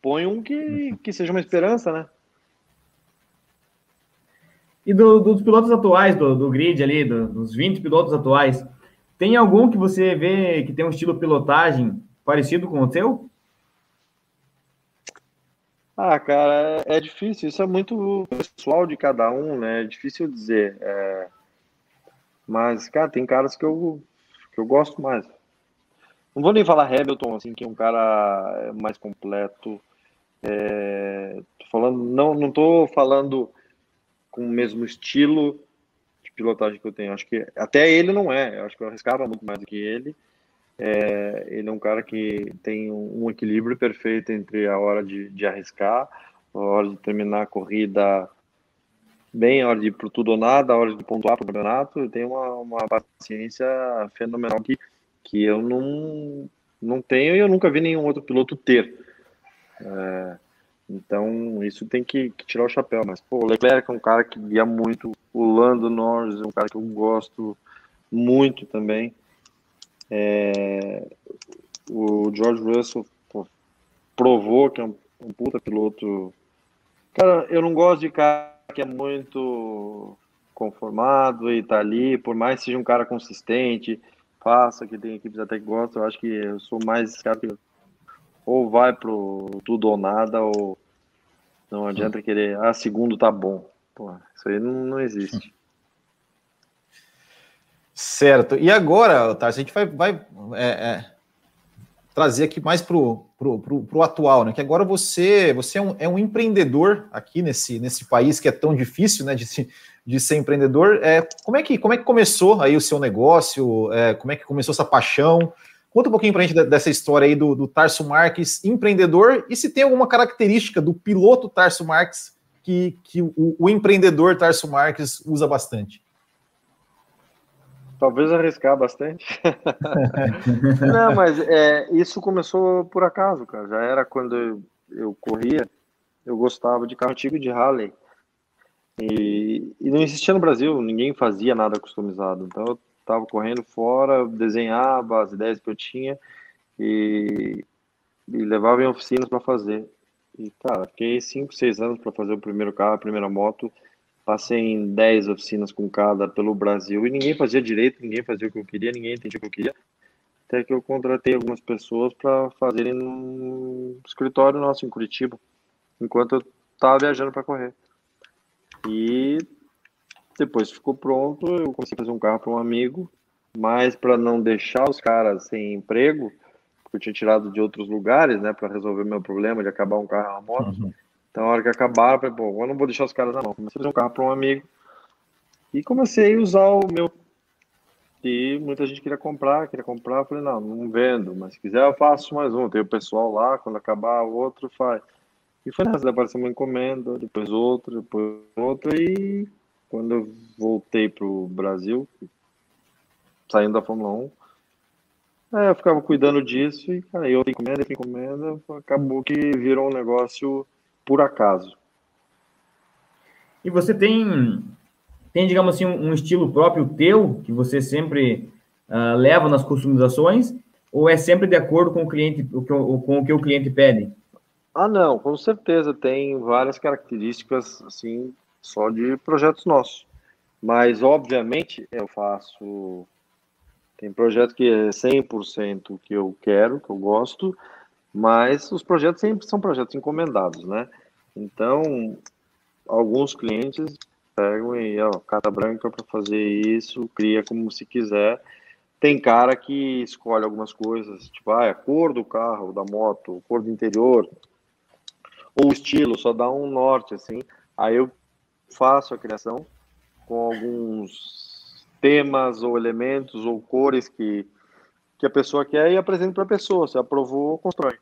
Põe um que, que seja uma esperança, né? E do, dos pilotos atuais, do, do grid ali, do, dos 20 pilotos atuais, tem algum que você vê que tem um estilo pilotagem parecido com o seu? Ah, cara, é, é difícil. Isso é muito pessoal de cada um, né? É difícil dizer. É... Mas, cara, tem caras que eu, que eu gosto mais. Não vou nem falar Hamilton, assim, que é um cara mais completo. É... Tô falando, não, não tô falando com o mesmo estilo de pilotagem que eu tenho. Acho que até ele não é. Eu acho que eu arriscava muito mais do que ele. É, ele é um cara que tem um equilíbrio perfeito entre a hora de, de arriscar, a hora de terminar a corrida bem, a hora de ir tudo ou nada, a hora de pontuar para o campeonato. Tem uma, uma paciência fenomenal que, que eu não, não tenho e eu nunca vi nenhum outro piloto ter. É, então, isso tem que, que, tirar o chapéu. Mas, pô, o Leclerc é um cara que guia muito. O Lando Norris é um cara que eu gosto muito também. É, o George Russell pô, provou que é um, um, puta piloto. Cara, eu não gosto de cara que é muito conformado e tá ali, por mais que seja um cara consistente, faça, que tem equipes até que gostam, eu acho que eu sou mais esse cara que ou vai pro tudo ou nada, ou não adianta querer, ah, segundo tá bom. Isso aí não, não existe. Certo. E agora, Tarso, a gente vai, vai é, é, trazer aqui mais pro, pro, pro, pro, atual, né? Que agora você, você é um, é um empreendedor aqui nesse, nesse país que é tão difícil, né? De, de ser empreendedor. É, como, é que, como é que começou aí o seu negócio? É, como é que começou essa paixão? Conta um pouquinho para a gente dessa história aí do, do Tarso Marques, empreendedor, e se tem alguma característica do piloto Tarso Marques que, que o, o empreendedor Tarso Marques usa bastante. Talvez arriscar bastante. Não, mas é, isso começou por acaso, cara. Já era quando eu, eu corria, eu gostava de carro antigo de Harley. E, e, não existia no Brasil, ninguém fazia nada customizado. Então eu estava correndo fora, desenhava as ideias que eu tinha e, e levava em oficinas para fazer. E, cara, fiquei 5, 6 anos para fazer o primeiro carro, a primeira moto. Passei em 10 oficinas com cada pelo Brasil e ninguém fazia direito, ninguém fazia o que eu queria, ninguém entendia o que eu queria. Até que eu contratei algumas pessoas para fazerem no escritório nosso em Curitiba, enquanto eu estava viajando para correr. E depois ficou pronto, eu comecei a fazer um carro para um amigo, mas para não deixar os caras sem emprego, porque eu tinha tirado de outros lugares, né, para resolver meu problema de acabar um carro uma moto. Uhum. Então, a hora que acabar, eu falei, bom, eu não vou deixar os caras na mão. Comecei a fazer um carro para um amigo e comecei a usar o meu. E muita gente queria comprar, queria comprar. Eu falei, não, não vendo, mas se quiser eu faço mais um. Tem o pessoal lá, quando acabar o outro, faz. E foi nessa, apareceu uma encomenda, depois outra, depois outra, e quando eu voltei para o Brasil, saindo da Fórmula 1, é, eu ficava cuidando disso e, cara, eu encomenda, eu encomenda, acabou que virou um negócio por acaso. E você tem, tem digamos assim, um estilo próprio teu, que você sempre uh, leva nas customizações, ou é sempre de acordo com o cliente, com o que o cliente pede? Ah, não, com certeza tem várias características, assim, só de projetos nossos. Mas, obviamente, eu faço tem projeto que é 100% que eu quero, que eu gosto, mas os projetos sempre são projetos encomendados, né? Então, alguns clientes pegam e, ó, carta branca para fazer isso, cria como se quiser. Tem cara que escolhe algumas coisas, tipo, ah, é a cor do carro, da moto, cor do interior, ou o estilo, só dá um norte, assim. Aí eu faço a criação com alguns temas ou elementos ou cores que, que a pessoa quer e apresenta para a pessoa. Se aprovou, constrói.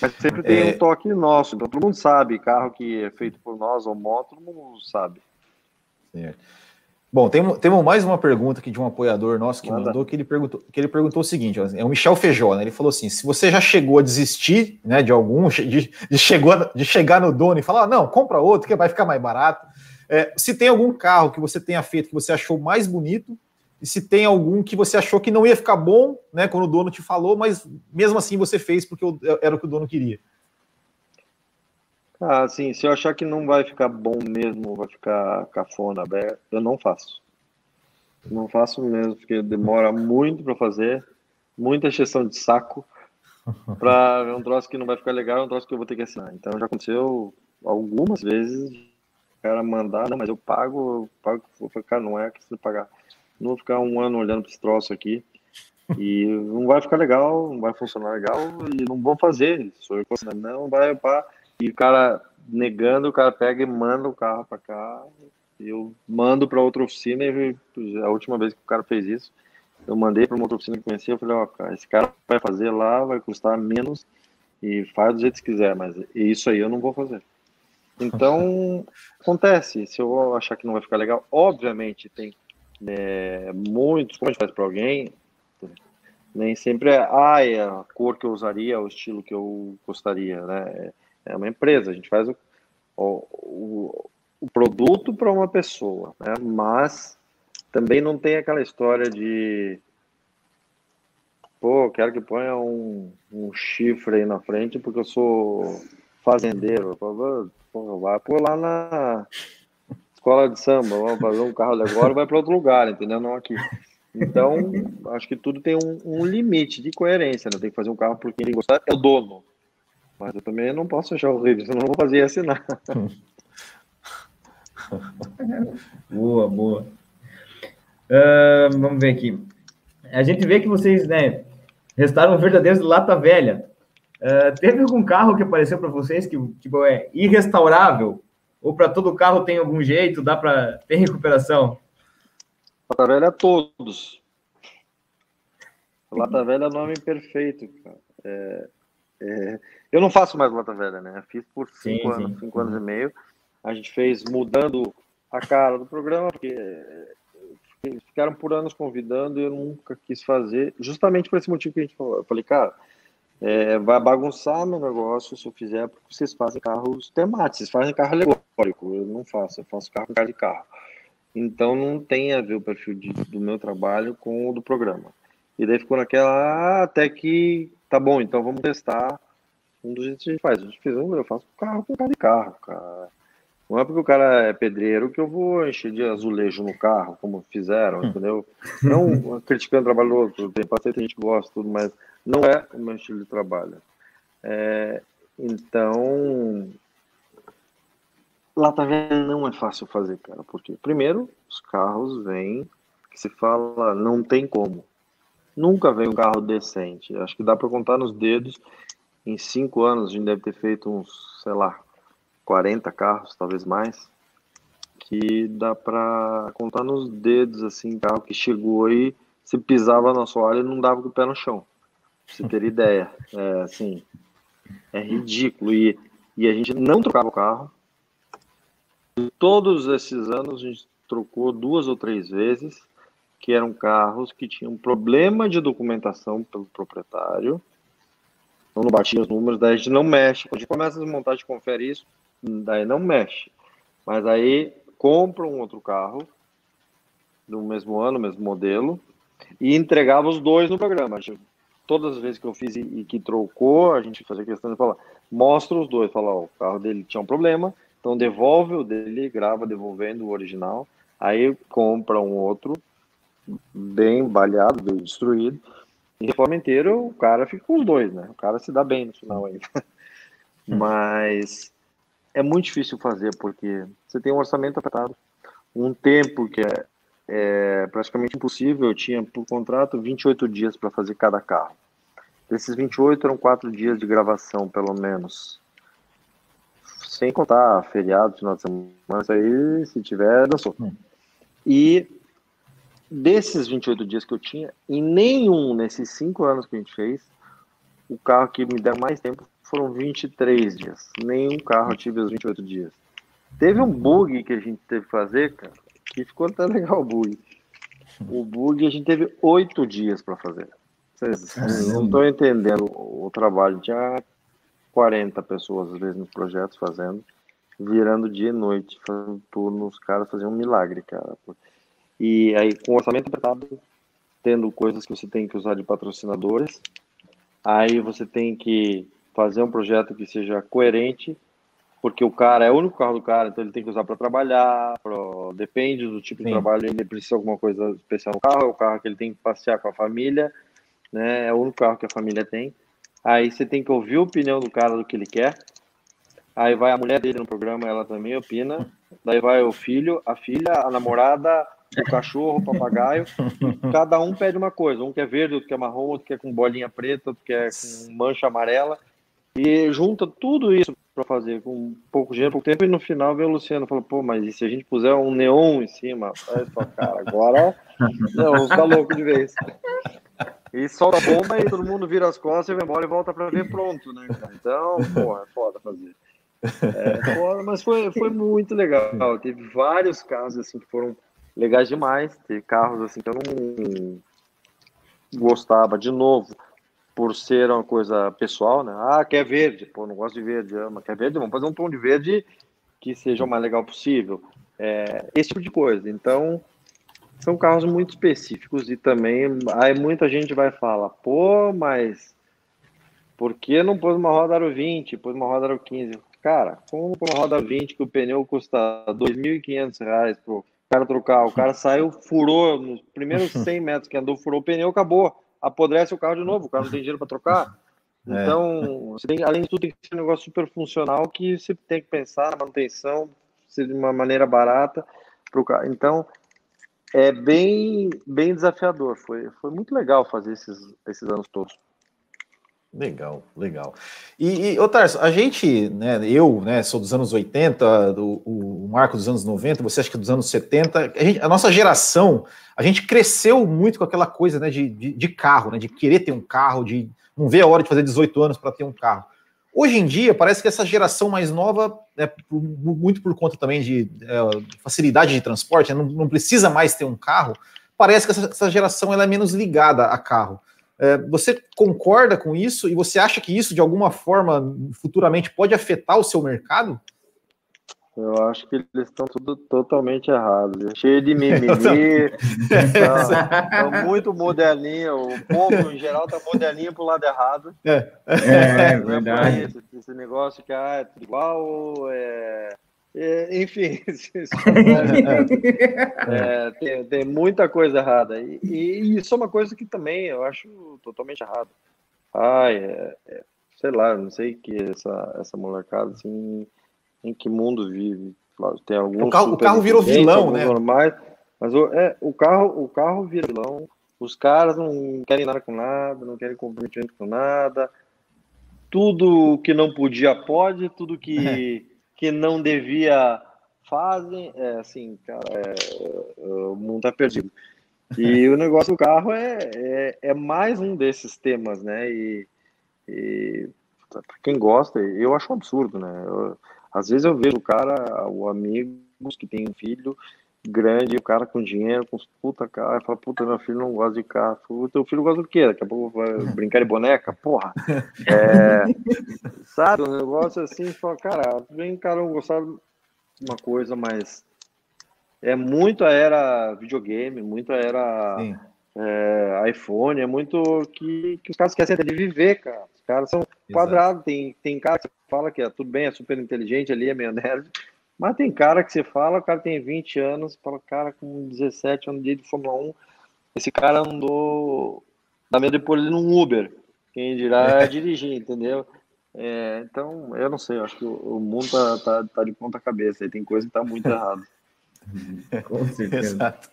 Mas sempre tem é... um toque nosso. Então todo mundo sabe, carro que é feito por nós ou moto, todo mundo sabe. Certo. Bom, temos, temos mais uma pergunta aqui de um apoiador nosso que Manda. mandou, que ele perguntou, que ele perguntou o seguinte, é o Michel Feijó, né? Ele falou assim: se você já chegou a desistir né, de algum, de, de, chegou, de chegar no dono e falar, ah, não, compra outro, que vai ficar mais barato. É, se tem algum carro que você tenha feito que você achou mais bonito, e se tem algum que você achou que não ia ficar bom, né, quando o dono te falou, mas mesmo assim você fez porque era o que o dono queria. Ah, sim, se eu achar que não vai ficar bom mesmo, vai ficar cafona aberto, eu não faço. Não faço mesmo, porque demora muito para fazer, muita exceção de saco, para um troço que não vai ficar legal, é um troço que eu vou ter que assinar. Então já aconteceu algumas vezes cara mandar, não, mas eu pago, eu pago, vou ficar, não é que você pagar. Não vou ficar um ano olhando para esse troço aqui e não vai ficar legal, não vai funcionar legal e não vou fazer. Sou eu não vai pá. E o cara negando, o cara pega e manda o carro para cá. Eu mando para outra oficina e a última vez que o cara fez isso, eu mandei para uma outra oficina que conhecia, eu falei, ó, oh, esse cara vai fazer lá, vai custar menos e faz do jeito que quiser, mas isso aí eu não vou fazer. Então, acontece. Se eu achar que não vai ficar legal, obviamente tem é, muitos, como a gente faz para alguém, nem sempre é, ah, é a cor que eu usaria, o estilo que eu gostaria, né? É uma empresa, a gente faz o, o, o produto para uma pessoa, né? Mas também não tem aquela história de pô, quero que ponha um, um chifre aí na frente porque eu sou fazendeiro. Pô, vai por lá na escola de samba, vamos fazer um carro agora, vai para outro lugar, entendeu? Não aqui. Então, acho que tudo tem um, um, limite de coerência, né? Tem que fazer um carro porque quem gostar é o dono. Mas eu também não posso achar horrível, senão não vou fazer assinar. boa, boa. Uh, vamos ver aqui. A gente vê que vocês, né, restaram verdadeiros lata velha. Uh, teve algum carro que apareceu para vocês que tipo, é irrestaurável? Ou para todo carro tem algum jeito, dá para ter recuperação? Para velha todos. Lata Velha é o nome perfeito, cara. É, é, eu não faço mais Lata Velha, né? Fiz por cinco sim, anos, sim. cinco anos e meio. A gente fez mudando a cara do programa, porque ficaram por anos convidando e eu nunca quis fazer, justamente por esse motivo que a gente falou. Eu falei, cara, é, vai bagunçar meu negócio se eu fizer, porque vocês fazem carros temáticos, vocês fazem carro alegórico, eu não faço, eu faço carro com cara de carro. Então não tem a ver o perfil de, do meu trabalho com o do programa. E daí ficou naquela, ah, até que tá bom, então vamos testar um dos jeitos que a gente faz. A gente fez um, eu faço carro com cara de carro, cara. Não é porque o cara é pedreiro que eu vou encher de azulejo no carro, como fizeram, entendeu? Não criticando o trabalho do outro, tem paciente gente que gosta, tudo, mas não é o meu estilo de trabalho. É, então, lata velha não é fácil fazer, cara, porque primeiro os carros vêm que se fala não tem como. Nunca vem um carro decente. Acho que dá para contar nos dedos. Em cinco anos a gente deve ter feito uns, sei lá, 40 carros, talvez mais, que dá para contar nos dedos, assim, carro que chegou e se pisava no assoalho e não dava com o pé no chão. Pra você ter ideia. É, assim, é ridículo. E, e a gente não trocava o carro. Todos esses anos a gente trocou duas ou três vezes, que eram carros que tinham problema de documentação pelo proprietário. Então não batia os números, daí a gente não mexe. Quando a gente começa a desmontar, a gente confere isso daí não mexe. Mas aí compra um outro carro do mesmo ano, mesmo modelo, e entregava os dois no programa. Todas as vezes que eu fiz e, e que trocou, a gente fazia questão de falar, mostra os dois, fala, ó, o carro dele tinha um problema, então devolve o dele, grava devolvendo o original, aí compra um outro, bem baleado, bem destruído, e reforma inteira, o cara fica com os dois, né? O cara se dá bem no final ainda. Mas é muito difícil fazer, porque você tem um orçamento apertado, um tempo que é, é praticamente impossível. Eu tinha, por contrato, 28 dias para fazer cada carro. Desses 28 eram quatro dias de gravação, pelo menos. Sem contar feriados, final de semana, aí, se tiver, dançou. Hum. E desses 28 dias que eu tinha, em nenhum, nesses cinco anos que a gente fez, o carro que me der mais tempo foram 23 dias. Nenhum carro tive os 28 dias. Teve um bug que a gente teve que fazer, cara, que ficou até legal o bug. O bug a gente teve oito dias para fazer. Vocês não estão entendendo o trabalho. Tinha 40 pessoas, às vezes, nos projetos fazendo, virando dia e noite, fazendo turno. Os caras faziam um milagre, cara. E aí, com orçamento apertado, tendo coisas que você tem que usar de patrocinadores, aí você tem que fazer um projeto que seja coerente, porque o cara é o único carro do cara, então ele tem que usar para trabalhar, pro... depende do tipo Sim. de trabalho, ele precisa de alguma coisa especial no carro, é o carro que ele tem que passear com a família, né? É o único carro que a família tem. Aí você tem que ouvir a opinião do cara do que ele quer. Aí vai a mulher dele no programa, ela também opina. Daí vai o filho, a filha, a namorada, o cachorro, o papagaio. Cada um pede uma coisa. Um quer verde, outro quer marrom, outro quer com bolinha preta, outro quer com mancha amarela. E junta tudo isso para fazer com pouco dinheiro, pouco tempo, e no final vem o Luciano fala, pô, mas e se a gente puser um neon em cima? Aí fala, cara, agora não, tá louco de vez. E solta a bomba e todo mundo vira as costas e vai embora e volta para ver pronto, né? Então, porra, é foda fazer. É foda, mas foi, foi muito legal. Teve vários casos assim que foram legais demais. Teve carros assim que eu não gostava de novo por ser uma coisa pessoal, né? Ah, quer verde, pô, não gosto de verde, ama, quer verde, vamos fazer um tom de verde que seja o mais legal possível. É, esse tipo de coisa. Então, são carros muito específicos e também aí muita gente vai falar, pô, mas por que não pôs uma roda aro 20, pôs uma roda aro 15? Cara, como uma roda 20 que o pneu custa R$ 2.500 pro cara trocar, o cara saiu, furou nos primeiros 100 metros que andou, furou o pneu, acabou apodrece o carro de novo, o carro não tem dinheiro para trocar. É. Então, tem, além de tudo, tem que ser um negócio super funcional que você tem que pensar na manutenção, ser de uma maneira barata para o carro. Então, é bem, bem desafiador. Foi, foi muito legal fazer esses, esses anos todos. Legal, legal. E, e Tarso, a gente, né, eu, né, sou dos anos 80, do, o Marco dos anos 90, você acha que dos anos 70, a, gente, a nossa geração, a gente cresceu muito com aquela coisa, né, de, de, de, carro, né, de querer ter um carro, de não ver a hora de fazer 18 anos para ter um carro. Hoje em dia, parece que essa geração mais nova, é, por, muito por conta também de é, facilidade de transporte, né, não, não, precisa mais ter um carro, parece que essa, essa geração ela é menos ligada a carro. É, você concorda com isso e você acha que isso, de alguma forma, futuramente pode afetar o seu mercado? Eu acho que eles estão tudo totalmente errados. É cheio de mimimi. Estão muito modelinho. O povo, em geral, está modelinho para o lado errado. É, é, é verdade. Esse, esse, negócio que ah, é igual. É é, enfim, é, tem, tem, muita coisa errada. E, e, isso é uma coisa que também eu acho totalmente errado. Ai, é, é, sei lá, não sei que essa, essa molecada, assim, em que mundo vive. Tem alguns o carro, o carro virou vilão, né? Normais, mas o, é, o, carro, o carro vira vilão. Os caras não querem nada com nada, não querem comprometimento com nada. Tudo que não podia pode, tudo que que não devia fazem, é assim, cara, é, o mundo tá perdido. E o negócio do carro é, é, é, mais um desses temas, né? E, e para quem gosta, eu acho um absurdo, né? Eu, às vezes eu vejo o cara, o amigos que tem um filho grande, o cara com dinheiro, com puta cara, fala, puta, meu filho não gosta de carro. O teu filho gosta do quê? Daqui a pouco vai brincar de boneca? Porra! É, sabe, um negócio assim, fala, cara, vem cara não gostar de uma coisa, mas é muito a era videogame, muito a era é, iPhone, é muito que, que os caras querem de viver, cara. Os caras são quadrados, tem, tem cara que fala que é tudo bem, é super inteligente ali, é meio nerd, mas tem cara que você fala, o cara tem 20 anos, fala, cara, com 17 anos de Fórmula 1, esse cara andou da medo de pôr ele num Uber. Quem dirá é dirigir, entendeu? É, então, eu não sei, eu acho que o, o mundo tá, tá, tá, de ponta cabeça, aí tem coisa que tá muito errada. Com certeza. Exato.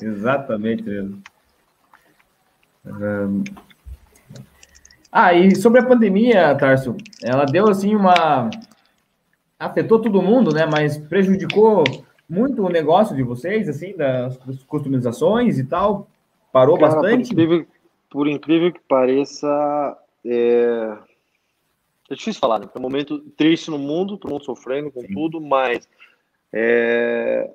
Exatamente mesmo. Um... Ah, e sobre a pandemia, Tarso, ela deu assim uma afetou todo mundo, né? Mas prejudicou muito o negócio de vocês, assim, das, das customizações e tal. Parou Cara, bastante. Por incrível, por incrível, que pareça, é... é difícil falar, né? É um momento triste no mundo, todo mundo sofrendo com Sim. tudo, mas é...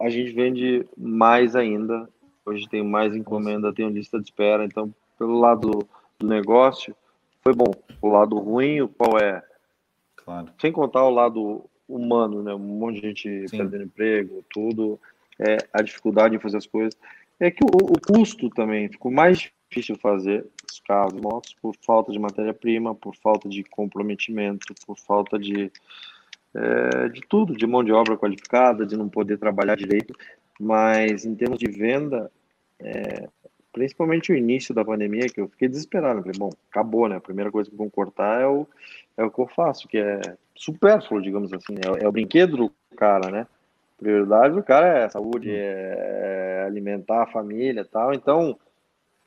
a gente vende mais ainda. Hoje tem mais encomenda, tem lista de espera. Então, pelo lado do negócio, foi bom. O lado ruim, qual é? Claro. Sem contar o lado humano, né? Um monte de gente Sim. perdendo emprego, tudo, é, a dificuldade em fazer as coisas. É que o, o custo também ficou mais difícil fazer os carros motos por falta de matéria-prima, por falta de comprometimento, por falta de, é, de tudo, de mão de obra qualificada, de não poder trabalhar direito. Mas em termos de venda, é, principalmente o início da pandemia, que eu fiquei desesperado. Falei, bom, acabou, né? A primeira coisa que vão cortar é o, é o que eu faço, que é supérfluo, digamos assim. É, é o brinquedo do cara, né? Prioridade do cara é saúde, é alimentar a família e tal. Então,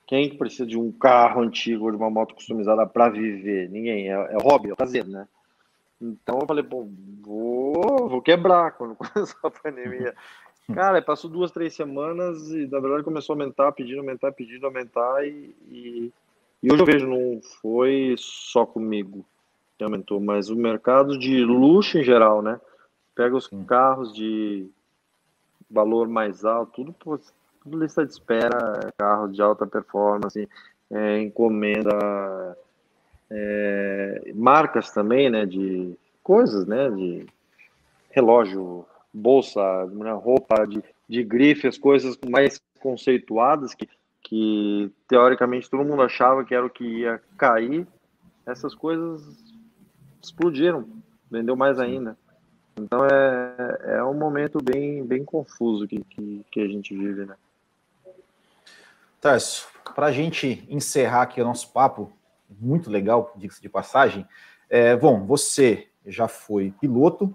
quem precisa de um carro antigo ou de uma moto customizada para viver? Ninguém. É, é hobby, é prazer, né? Então eu falei, bom, vou, vou quebrar quando começou a pandemia. Cara, passou duas, três semanas e na verdade começou a aumentar, pedindo, aumentar, pedindo, aumentar e, e, e hoje eu vejo, não foi só comigo que aumentou, mas o mercado de luxo em geral, né? Pega os carros de valor mais alto, tudo, tudo lista de espera, carros de alta performance, é, encomenda, é, marcas também, né? De coisas, né? De relógio, bolsa, né, roupa de, de grife, as coisas mais conceituadas que, que teoricamente todo mundo achava que era o que ia cair, essas coisas explodiram, vendeu mais ainda. Então é, é um momento bem, bem confuso que, que, que a gente vive, né? Tarso, para a gente encerrar aqui o nosso papo, muito legal, diga-se de passagem, é, bom, você já foi piloto,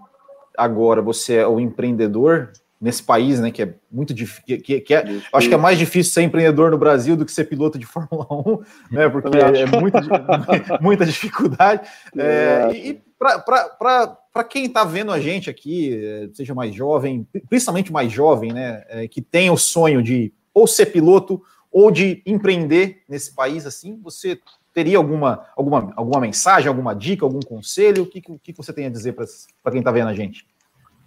agora você é o empreendedor nesse país, né? Que é muito difícil. Que, que é, acho que é mais difícil ser empreendedor no Brasil do que ser piloto de Fórmula 1, né? Porque é muita, muita dificuldade. É, e para quem está vendo a gente aqui, seja mais jovem, principalmente mais jovem, né? É, que tem o sonho de ou ser piloto ou de empreender nesse país assim, você teria alguma, alguma, alguma mensagem, alguma dica, algum conselho? O que, que você tem a dizer para quem está vendo a gente?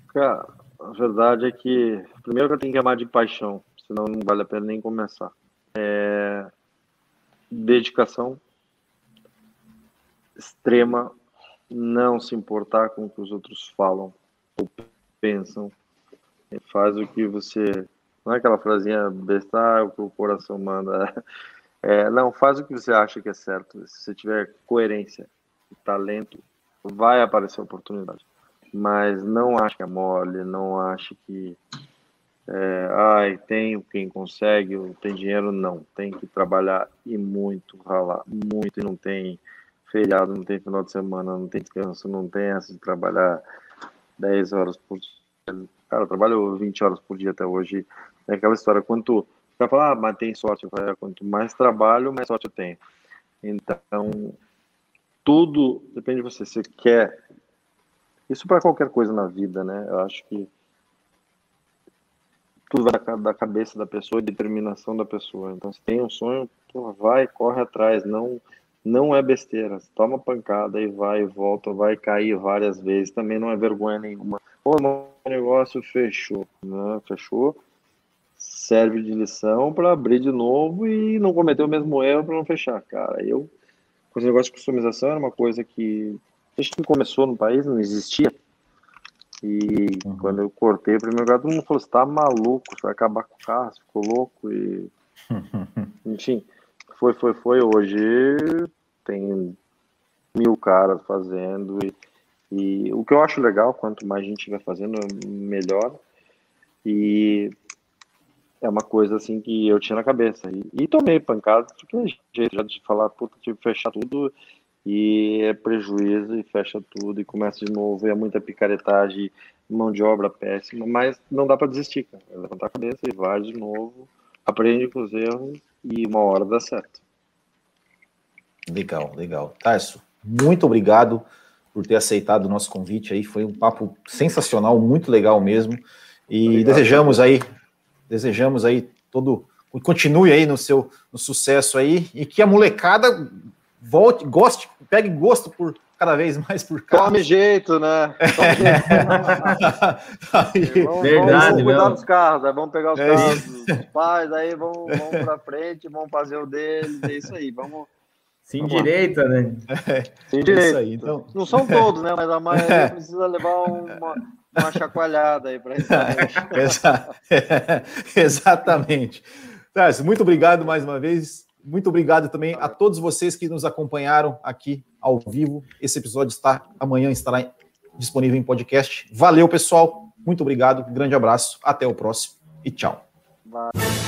Cara, a verdade é que, primeiro que eu tenho que amar de paixão, senão não vale a pena nem começar. É... Dedicação extrema, não se importar com o que os outros falam ou pensam. Faz o que você. Não é aquela frasinha besta, ah, o que o coração manda. É, não, faz o que você acha que é certo. Se você tiver coerência e talento, vai aparecer oportunidade mas não acho que é mole, não acho que é, ai, tem quem consegue, tem dinheiro, não. Tem que trabalhar e muito, ralar muito, e não tem feriado, não tem final de semana, não tem descanso, não tem essa de trabalhar 10 horas por dia. Cara, eu trabalho 20 horas por dia até hoje. É aquela história, quanto. Vai falar, ah, mas tem sorte. Eu falo, é, quanto mais trabalho, mais sorte eu tenho. Então, tudo depende de você. Você quer isso para qualquer coisa na vida, né? Eu acho que tudo vai da, cabeça da pessoa e determinação da pessoa. Então, se tem um sonho, pô, vai, corre atrás. Não, não é besteira. Toma pancada e vai, volta, vai cair várias vezes. Também não é vergonha nenhuma. Pô, negócio fechou, né? Fechou. Serve de lição para abrir de novo e não cometer o mesmo erro para não fechar. Cara, eu, com esse negócio de customização, era uma coisa que Desde que começou no país, não existia. E uhum. quando eu cortei o primeiro lugar, todo mundo falou: você tá maluco, você vai acabar com o carro, você ficou louco. E... Enfim, foi, foi, foi. Hoje tem mil caras fazendo. E, e o que eu acho legal, quanto mais gente vai fazendo, melhor. E é uma coisa assim que eu tinha na cabeça. E, e tomei pancada, porque jeito já de falar, puta, tive que fechar tudo e é prejuízo e fecha tudo e começa de novo, e é muita picaretagem, mão de obra péssima, mas não dá para desistir, cara. É levantar a cabeça e vai de novo, aprende com os erros e uma hora dá certo. Legal, legal. Tarso, muito obrigado por ter aceitado o nosso convite aí, foi um papo sensacional, muito legal mesmo. E obrigado, desejamos aí, desejamos aí todo continue aí no seu no sucesso aí e que a molecada volte, goste, pegue gosto por cada vez mais por carro. Tome jeito, né? Tome jeito. vamos, Verdade, vamos cuidar dos carros, né? vamos pegar os é carros dos pais, aí vamos, vamos para frente, vamos fazer o deles, é isso aí, vamos. Sim, vamos direita, lá. né? É, Sim, direita. Aí, então... Não são todos, né? Mas a maioria é. precisa levar uma, uma chacoalhada aí para Exa... Exatamente. Tarso, muito obrigado mais uma vez. Muito obrigado também a todos vocês que nos acompanharam aqui ao vivo. Esse episódio está amanhã estará disponível em podcast. Valeu, pessoal. Muito obrigado. grande abraço. Até o próximo e tchau. Valeu.